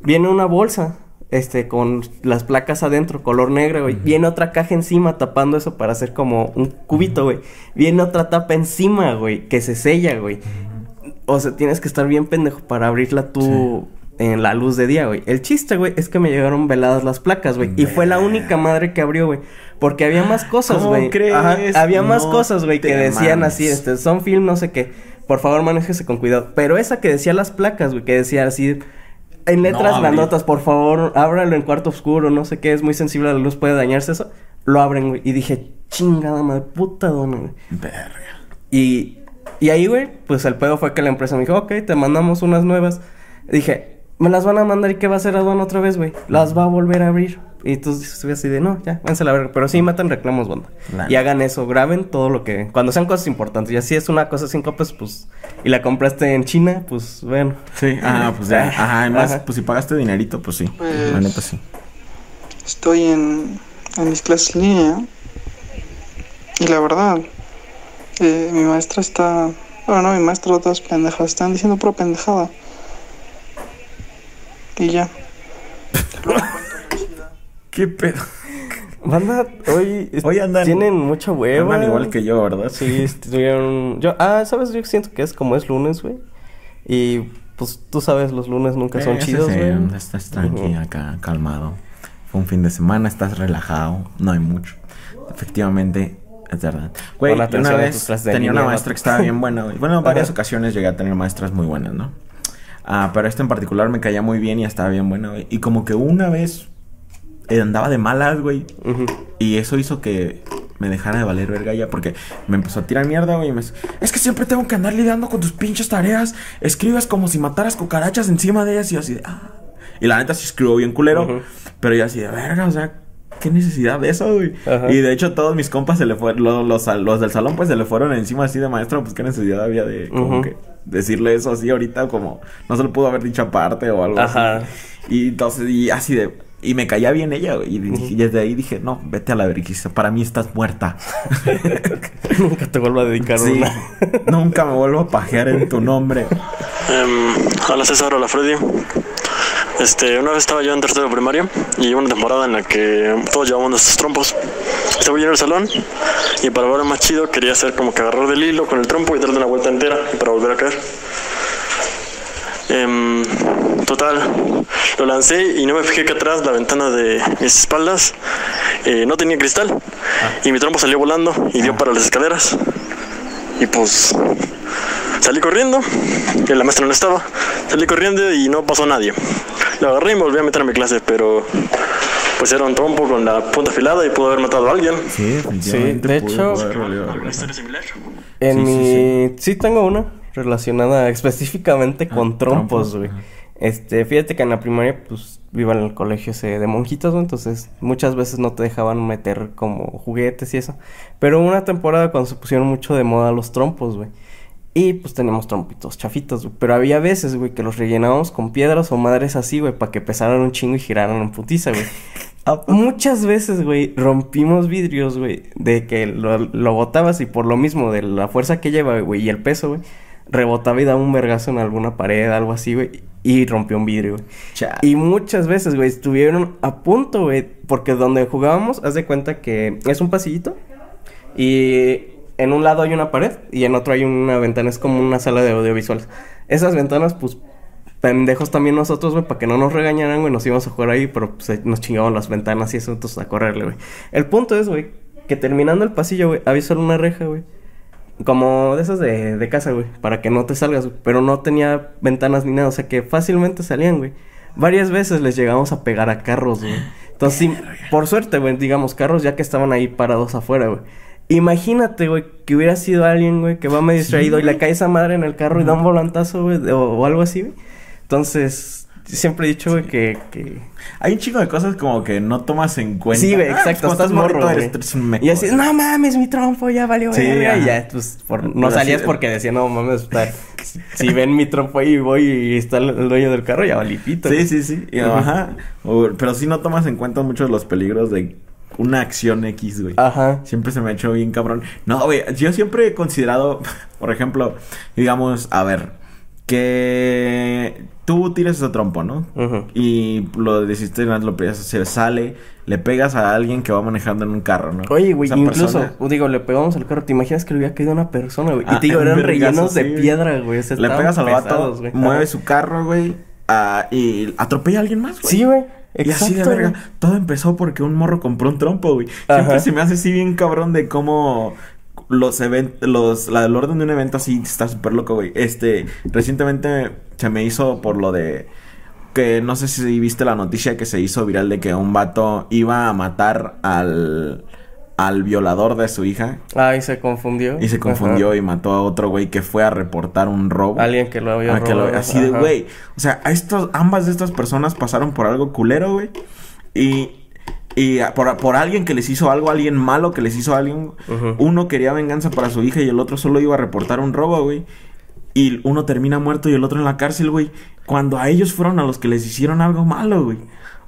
[SPEAKER 2] Viene una bolsa, este, con las placas adentro, color negro, güey. Viene otra caja encima tapando eso para hacer como un cubito, güey. Viene otra tapa encima, güey, que se sella, güey. O sea, tienes que estar bien pendejo para abrirla tú en la luz de día, güey. El chiste, güey, es que me llegaron veladas las placas, güey. Y fue la única madre que abrió, güey. Porque había más cosas, güey. había más cosas, güey, que decían así, este, son film, no sé qué. Por favor, manéjese con cuidado. Pero esa que decía las placas, güey, que decía así, en letras grandotas, por favor, ábralo en cuarto oscuro, no sé qué, es muy sensible a la luz, puede dañarse eso. Lo abren, güey. Y dije, chingada madre, puta dona, güey.
[SPEAKER 1] Verga.
[SPEAKER 2] Y, y ahí, güey, pues el pedo fue que la empresa me dijo, ok, te mandamos unas nuevas. Dije, me las van a mandar y ¿qué va a hacer aduana otra vez, güey? Las va a volver a abrir. Y tú estoy así de, no, ya, váyanse a la verga. Pero sí, matan reclamos, banda. Y hagan eso, graben todo lo que... Cuando sean cosas importantes. Y así es una cosa sin copias, pues... Y la compraste en China, pues, bueno.
[SPEAKER 1] Sí, ah, pues ya. Ajá, además, pues si pagaste dinerito, pues sí. Pues, la neta sí.
[SPEAKER 6] estoy en, en mis clases en línea y la verdad, eh, mi maestra está... Bueno, no, mi maestra otras pendejadas, están diciendo pura pendejada. Y ya.
[SPEAKER 1] ¿Qué pedo?
[SPEAKER 2] Banda, hoy,
[SPEAKER 1] hoy andan.
[SPEAKER 2] Tienen mucha hueva.
[SPEAKER 1] Andan igual que yo, ¿verdad?
[SPEAKER 2] Sí, estuvieron. Yo, ah, ¿sabes? Yo siento que es como es lunes, güey. Y pues tú sabes, los lunes nunca son chidos, güey.
[SPEAKER 1] estás tranquilo acá, calmado. Fue un fin de semana, estás relajado, no hay mucho. Efectivamente, es verdad. Güey, una vez tenía una maestra que estaba bien buena, güey. Bueno, en varias ocasiones llegué a tener maestras muy buenas, ¿no? Ah, pero esta en particular me caía muy bien y estaba bien buena, güey. Y como que una vez eh, andaba de malas, güey. Y eso hizo que me dejara de valer verga ya porque me empezó a tirar mierda, güey. Me... Es que siempre tengo que andar lidiando con tus pinches tareas. Escribes como si mataras cucarachas encima de ellas y así de... Ah. Y la neta sí escribo bien culero. Pero yo así de verga, o sea, ¿qué necesidad de eso, güey? Y de hecho todos mis compas se le fueron, los, los, del salón pues se le fueron encima así de maestro, pues qué necesidad había de como que decirle eso así ahorita como no se lo pudo haber dicho aparte o algo Ajá. Y entonces, y así de, y me caía bien ella, güey. Y, desde ahí dije, no, vete a la vergüenza. Para mí estás muerta.
[SPEAKER 2] nunca te vuelvo a dedicar
[SPEAKER 1] sí, nunca me vuelvo a pajear en tu nombre.
[SPEAKER 7] Um, hola César, hola Freddy. Este, una vez estaba yo en tercero de primaria y una temporada en la que todos llevábamos nuestros trompos. Estaba yo en el salón y para verlo más chido quería hacer como que agarrar del hilo con el trompo y darle una vuelta entera para volver a caer. Em, total, lo lancé y no me fijé que atrás la ventana de mis espaldas eh, no tenía cristal ah. y mi trompo salió volando y dio para las escaleras. Y pues salí corriendo, que la maestra no estaba, salí corriendo y no pasó nadie. Lo agarré y me volví a meter a mi clase, pero pues era un trompo con la punta afilada y pudo haber matado a alguien.
[SPEAKER 2] Sí, sí de hecho, En mi... sí tengo una relacionada específicamente ah, con trompos, güey. Este, fíjate que en la primaria, pues, viva en el colegio ese de monjitos, Entonces, muchas veces no te dejaban meter como juguetes y eso. Pero una temporada cuando se pusieron mucho de moda los trompos, güey. Y pues teníamos trompitos chafitos, güey. Pero había veces, güey, que los rellenábamos con piedras o madres así, güey, para que pesaran un chingo y giraran en putiza, güey. Ah. Muchas veces, güey, rompimos vidrios, güey, de que lo, lo botabas y por lo mismo de la fuerza que lleva, güey, y el peso, güey rebotaba y daba un vergazo en alguna pared, algo así, güey. Y rompió un vidrio, güey. Y muchas veces, güey, estuvieron a punto, güey. Porque donde jugábamos, haz de cuenta que es un pasillito. Y en un lado hay una pared y en otro hay una ventana. Es como una sala de audiovisuales. Esas ventanas, pues, pendejos también nosotros, güey, para que no nos regañaran, güey. Nos íbamos a jugar ahí, pero pues nos chingaban las ventanas y eso, entonces a correrle, güey. El punto es, güey, que terminando el pasillo, güey, había solo una reja, güey. Como de esas de, de casa, güey, para que no te salgas, Pero no tenía ventanas ni nada, o sea que fácilmente salían, güey. Varias veces les llegamos a pegar a carros, güey. Entonces, sí, por suerte, güey, digamos, carros ya que estaban ahí parados afuera, güey. Imagínate, güey, que hubiera sido alguien, güey, que va medio distraído y le cae esa madre en el carro y da un volantazo, güey, o, o, algo así, güey. Entonces, siempre he dicho, güey, que, que...
[SPEAKER 1] Hay un chingo de cosas como que no tomas en cuenta.
[SPEAKER 2] Sí, güey, ah, exacto. Pues, estás morro, güey. Y así, no mames, mi trompo ya valió, sí, Y ya, pues, por, no salías porque decía, no mames, si ven mi trompo ahí y voy y está el, dueño del carro, ya valipito.
[SPEAKER 1] Sí, sí, sí. ajá. pero sí no tomas en cuenta mucho los peligros de una acción X, güey. Ajá. Siempre se me ha hecho bien cabrón. No, güey, yo siempre he considerado, por ejemplo, digamos, a ver, que tú tiras ese trompo, ¿no? Y lo deciste, lo pegas, se sale, le pegas a alguien que va manejando en un carro, ¿no?
[SPEAKER 2] Oye, güey, incluso, digo, le pegamos al carro, ¿te imaginas que le hubiera caído una persona, güey? y ah, te digo, eran rellenos de piedra, güey.
[SPEAKER 1] Le pegas al vato, mueve su carro, güey, ah, y atropella a alguien más, güey.
[SPEAKER 2] Sí, güey.
[SPEAKER 1] Y así de verga. Todo empezó porque un morro compró un trompo, güey. Siempre se me hace así bien cabrón de cómo los eventos, los, la, el orden de un evento así está súper loco, güey. Este, recientemente se me hizo por lo de que no sé si viste la noticia que se hizo viral de que un vato iba a matar al al violador de su hija.
[SPEAKER 2] Ah, y se confundió.
[SPEAKER 1] Y se confundió y mató a otro güey que fue a reportar un robo.
[SPEAKER 2] Alguien que lo había ah, robado.
[SPEAKER 1] así de, güey. O sea, a estos, ambas de estas personas pasaron por algo culero, güey. Y y por, por, alguien que les hizo algo, alguien malo que les hizo a alguien. Uno quería venganza para su hija y el otro solo iba a reportar un robo, güey. Y uno termina muerto y el otro en la cárcel, güey. Cuando a ellos fueron a los que les hicieron algo malo, güey.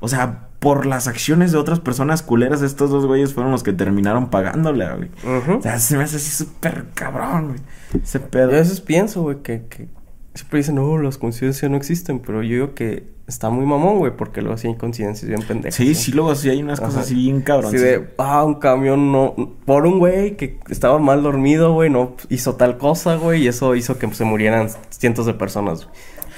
[SPEAKER 1] O sea, por las acciones de otras personas culeras, estos dos güeyes fueron los que terminaron pagándole, güey. O sea, se me hace así súper cabrón, güey. Ese pedo.
[SPEAKER 2] Yo a veces pienso, güey, que, que siempre dicen, no, las coincidencias no existen, pero yo digo que está muy mamón, güey, porque luego sí hay coincidencias bien pendejas.
[SPEAKER 1] Sí, sí, luego sí hay unas cosas así bien cabrón.
[SPEAKER 2] Sí, de, ah, un camión no, por un güey que estaba mal dormido, güey, no hizo tal cosa, güey, y eso hizo que se murieran cientos de personas.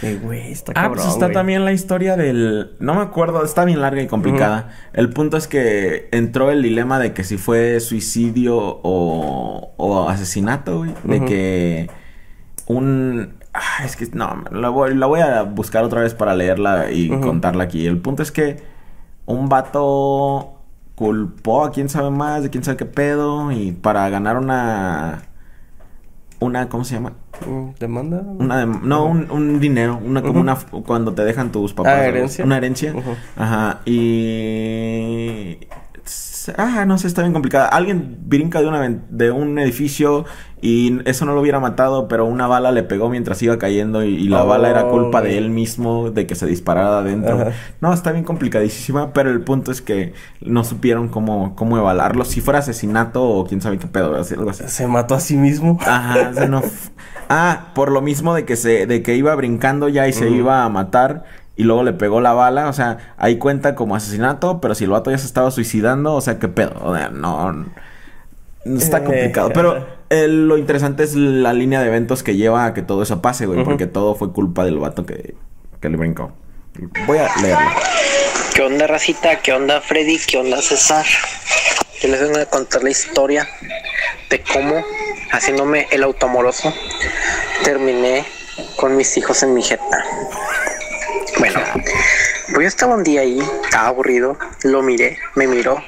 [SPEAKER 2] Qué güey, está cabrón.
[SPEAKER 1] Ah, pues está también la historia del. No me acuerdo, está bien larga y complicada. El punto es que entró el dilema de que si fue suicidio o, o asesinato, güey. De que un. Ah, es que no, la voy, la voy a buscar otra vez para leerla y contarla aquí. El punto es que un vato culpó a quién sabe más, de quién sabe qué pedo, y para ganar una. Una, ¿cómo se llama?
[SPEAKER 2] ¿Demanda?
[SPEAKER 1] Una no, un, un, dinero, una como una cuando te dejan tus papás.
[SPEAKER 2] Ah, herencia.
[SPEAKER 1] Una herencia. Ajá. Y ah, no sé, está bien complicada. Alguien brinca de, una, de un edificio y eso no lo hubiera matado, pero una bala le pegó mientras iba cayendo y, la bala era culpa de él mismo, de que se disparara adentro. No, está bien complicadísima, pero el punto es que no supieron cómo, cómo evaluarlo. Si fuera asesinato o quién sabe qué pedo, algo así.
[SPEAKER 2] Se mató a sí mismo.
[SPEAKER 1] Ajá, no... Ah, por lo mismo de que se, de que iba brincando ya y se iba a matar y luego le pegó la bala, o sea, ahí cuenta como asesinato, pero si el vato ya se estaba suicidando, o sea, qué pedo, o sea, no, está eh, complicado, pero lo interesante es la línea de eventos que lleva a que todo eso pase, güey, porque todo fue culpa del vato que, que le brincó. Voy a leerlo.
[SPEAKER 8] ¿Qué onda, racita? ¿Qué onda, Freddy? ¿Qué onda, César? Yo les vengo a contar la historia de cómo, haciéndome el automoroso, terminé con mis hijos en mi jeta. Pues yo estaba un día ahí, estaba aburrido, lo miré, me miró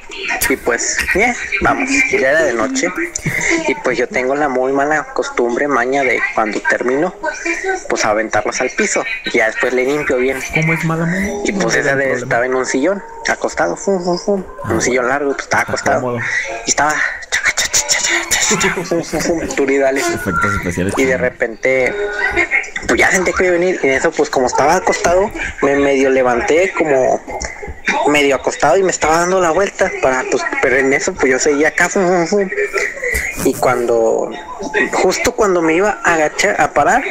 [SPEAKER 8] y pues, bien, vamos, ya era de noche y pues yo tengo la muy mala costumbre, maña de cuando termino, pues aventarlos al piso y ya después le limpio bien.
[SPEAKER 1] ¿Cómo es mala
[SPEAKER 8] Y pues esa de, estaba en un sillón, acostado, fum, fum, fum, un sillón largo, pues estaba acostado. y estaba y de repente, pues ya sentí que iba a venir. Y en eso, pues como estaba acostado, me medio levanté como medio acostado y me estaba dando la vuelta para, pues, pero en eso, pues yo seguía acá. Y cuando, justo cuando me iba a agachar, a parar,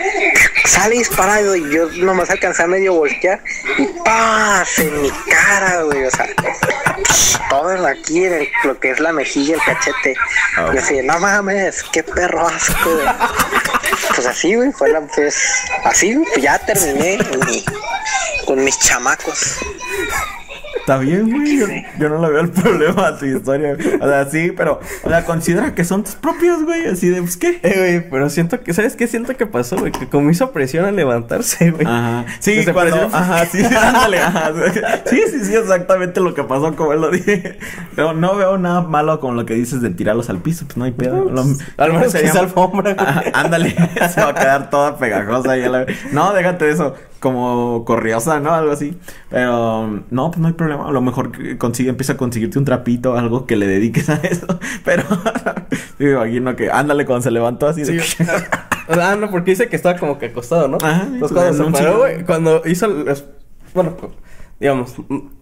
[SPEAKER 8] sale disparado y yo nomás alcancé a medio voltear y ¡paz! en mi cara, güey, o sea, todo aquí en lo que es la mejilla, el cachete. Y así, no mames, qué perro asco, güey. Pues así, güey, fue la, pues, así, pues ya terminé con mis chamacos.
[SPEAKER 1] Está bien, güey. Yo, no le veo el problema a tu historia. O sea, sí, pero, o sea, considera que son tus propios, güey. Así de, pues, ¿qué?
[SPEAKER 2] Eh, güey, pero siento que, ¿sabes qué? Siento que pasó, güey. Que como hizo presión a levantarse, güey.
[SPEAKER 1] Ajá. Sí, cuando, ajá, sí, sí, ándale, ajá. Sí, sí, sí, exactamente lo que pasó, como él lo dije. Pero no veo nada malo con lo que dices de tirarlos al piso. Pues no hay pedo. Lo,
[SPEAKER 2] al menos que alfombra,
[SPEAKER 1] güey. ándale, se va a quedar toda pegajosa. Y la... No, déjate de eso como corriosa, ¿no? Algo así. Pero no, pues no hay problema. A lo mejor consigue, empieza a conseguirte un trapito, algo que le dediques a eso. Pero me imagino que ándale cuando se levantó así. De...
[SPEAKER 2] ah, no, porque dice que estaba como que acostado, ¿no? Ajá. Entonces cuando se paró, güey, cuando hizo bueno, digamos,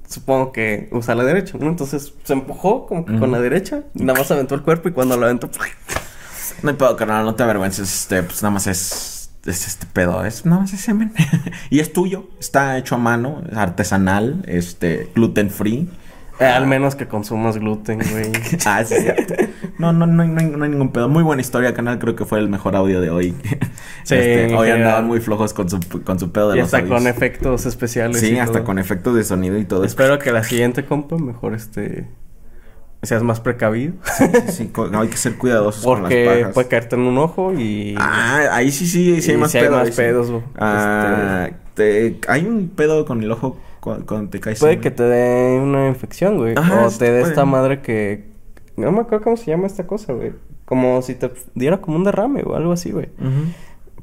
[SPEAKER 2] supongo que usa la derecha, ¿no? Entonces se empujó como que con la derecha, nada más aventó el cuerpo y cuando lo aventó,
[SPEAKER 1] no hay pedo, carnal, no te avergüences, este, pues nada más es es este pedo, es no, es semen. y es tuyo, está hecho a mano, es artesanal, este, gluten free.
[SPEAKER 2] Eh, al menos que consumas gluten, güey.
[SPEAKER 1] ah, sí, cierto. No, no, no, no, no hay ningún pedo. Muy buena historia, canal. Creo que fue el mejor audio de hoy. Sí. Este, hoy andaban muy flojos con su, con su pedo de
[SPEAKER 2] y hasta con efectos especiales.
[SPEAKER 1] Sí, hasta con efectos de sonido y todo.
[SPEAKER 2] Espero que la siguiente compa mejor este seas más precavido.
[SPEAKER 1] Sí, hay que ser cuidadosos
[SPEAKER 2] con las pajas. puede caerte en un ojo y...
[SPEAKER 1] Ah, ahí sí, sí, sí hay más pedos.
[SPEAKER 2] más pedos.
[SPEAKER 1] Ah, este... hay un pedo con el ojo cuando, te caes.
[SPEAKER 2] Puede que te dé una infección, güey. o te dé esta madre que... No me acuerdo cómo se llama esta cosa, güey. Como si te diera como un derrame o algo así, güey.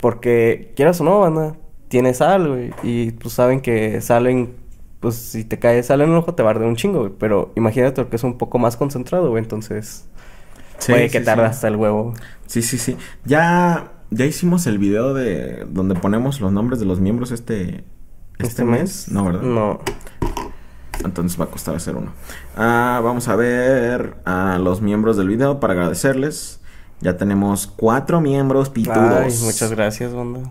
[SPEAKER 2] Porque quieras o no, banda, tienes sal, güey. Y pues saben que salen pues si te cae sale en el ojo te va a arder un chingo, güey. Pero imagínate que es un poco más concentrado, güey. Entonces puede que tarde hasta el huevo.
[SPEAKER 1] Sí, sí, sí. Ya, ya hicimos el video de donde ponemos los nombres de los miembros este, este, ¿Este mes? No, ¿verdad?
[SPEAKER 2] No.
[SPEAKER 1] Entonces va a costar hacer uno. Ah, vamos a ver a los miembros del video para agradecerles. Ya tenemos cuatro miembros pitudos.
[SPEAKER 2] muchas gracias, banda.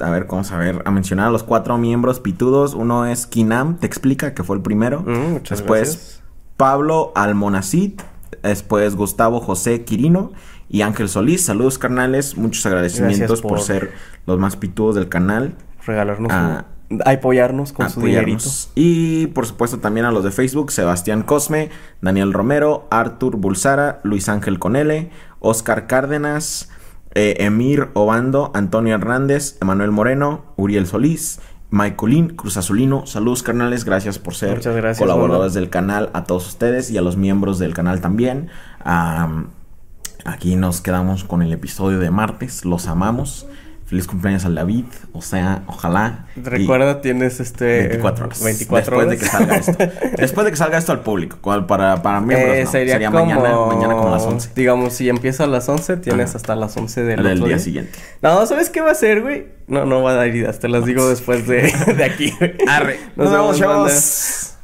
[SPEAKER 1] A ver, vamos a ver, a mencionar a los cuatro miembros pitudos. Uno es Kinam, te explica que fue el primero.
[SPEAKER 2] Mm, muchas
[SPEAKER 1] Después, Pablo Almonacid. Después, Gustavo José Quirino y Ángel Solís. Saludos, carnales. Muchos agradecimientos por... ser los más pitudos del canal.
[SPEAKER 2] Regalarnos a, apoyarnos con su dinerito.
[SPEAKER 1] Y por supuesto también a los de Facebook, Sebastián Cosme, Daniel Romero, Artur Bulsara, Luis Ángel Conele, Oscar Cárdenas, eh, Emir Obando, Antonio Hernández, Emanuel Moreno, Uriel Solís, Michaelín, Cruz Azulino. Saludos carnales, gracias por ser colaboradores del canal a todos ustedes y a los miembros del canal también. aquí nos quedamos con el episodio de martes, los amamos. Feliz cumpleaños al David. O sea, ojalá.
[SPEAKER 2] Recuerda, tienes este.
[SPEAKER 1] 24 horas.
[SPEAKER 2] 24
[SPEAKER 1] después de que salga esto. después de que salga esto al público. Para, para miembros. Eh, sería, mañana, mañana como las 11.
[SPEAKER 2] Digamos, si empieza a las 11, tienes hasta las 11 del,
[SPEAKER 1] del día, siguiente.
[SPEAKER 2] No, ¿sabes qué va a ser, güey? No, no va a dar heridas. Te las digo después de, de aquí,
[SPEAKER 1] Arre. Nos, vemos, chavos.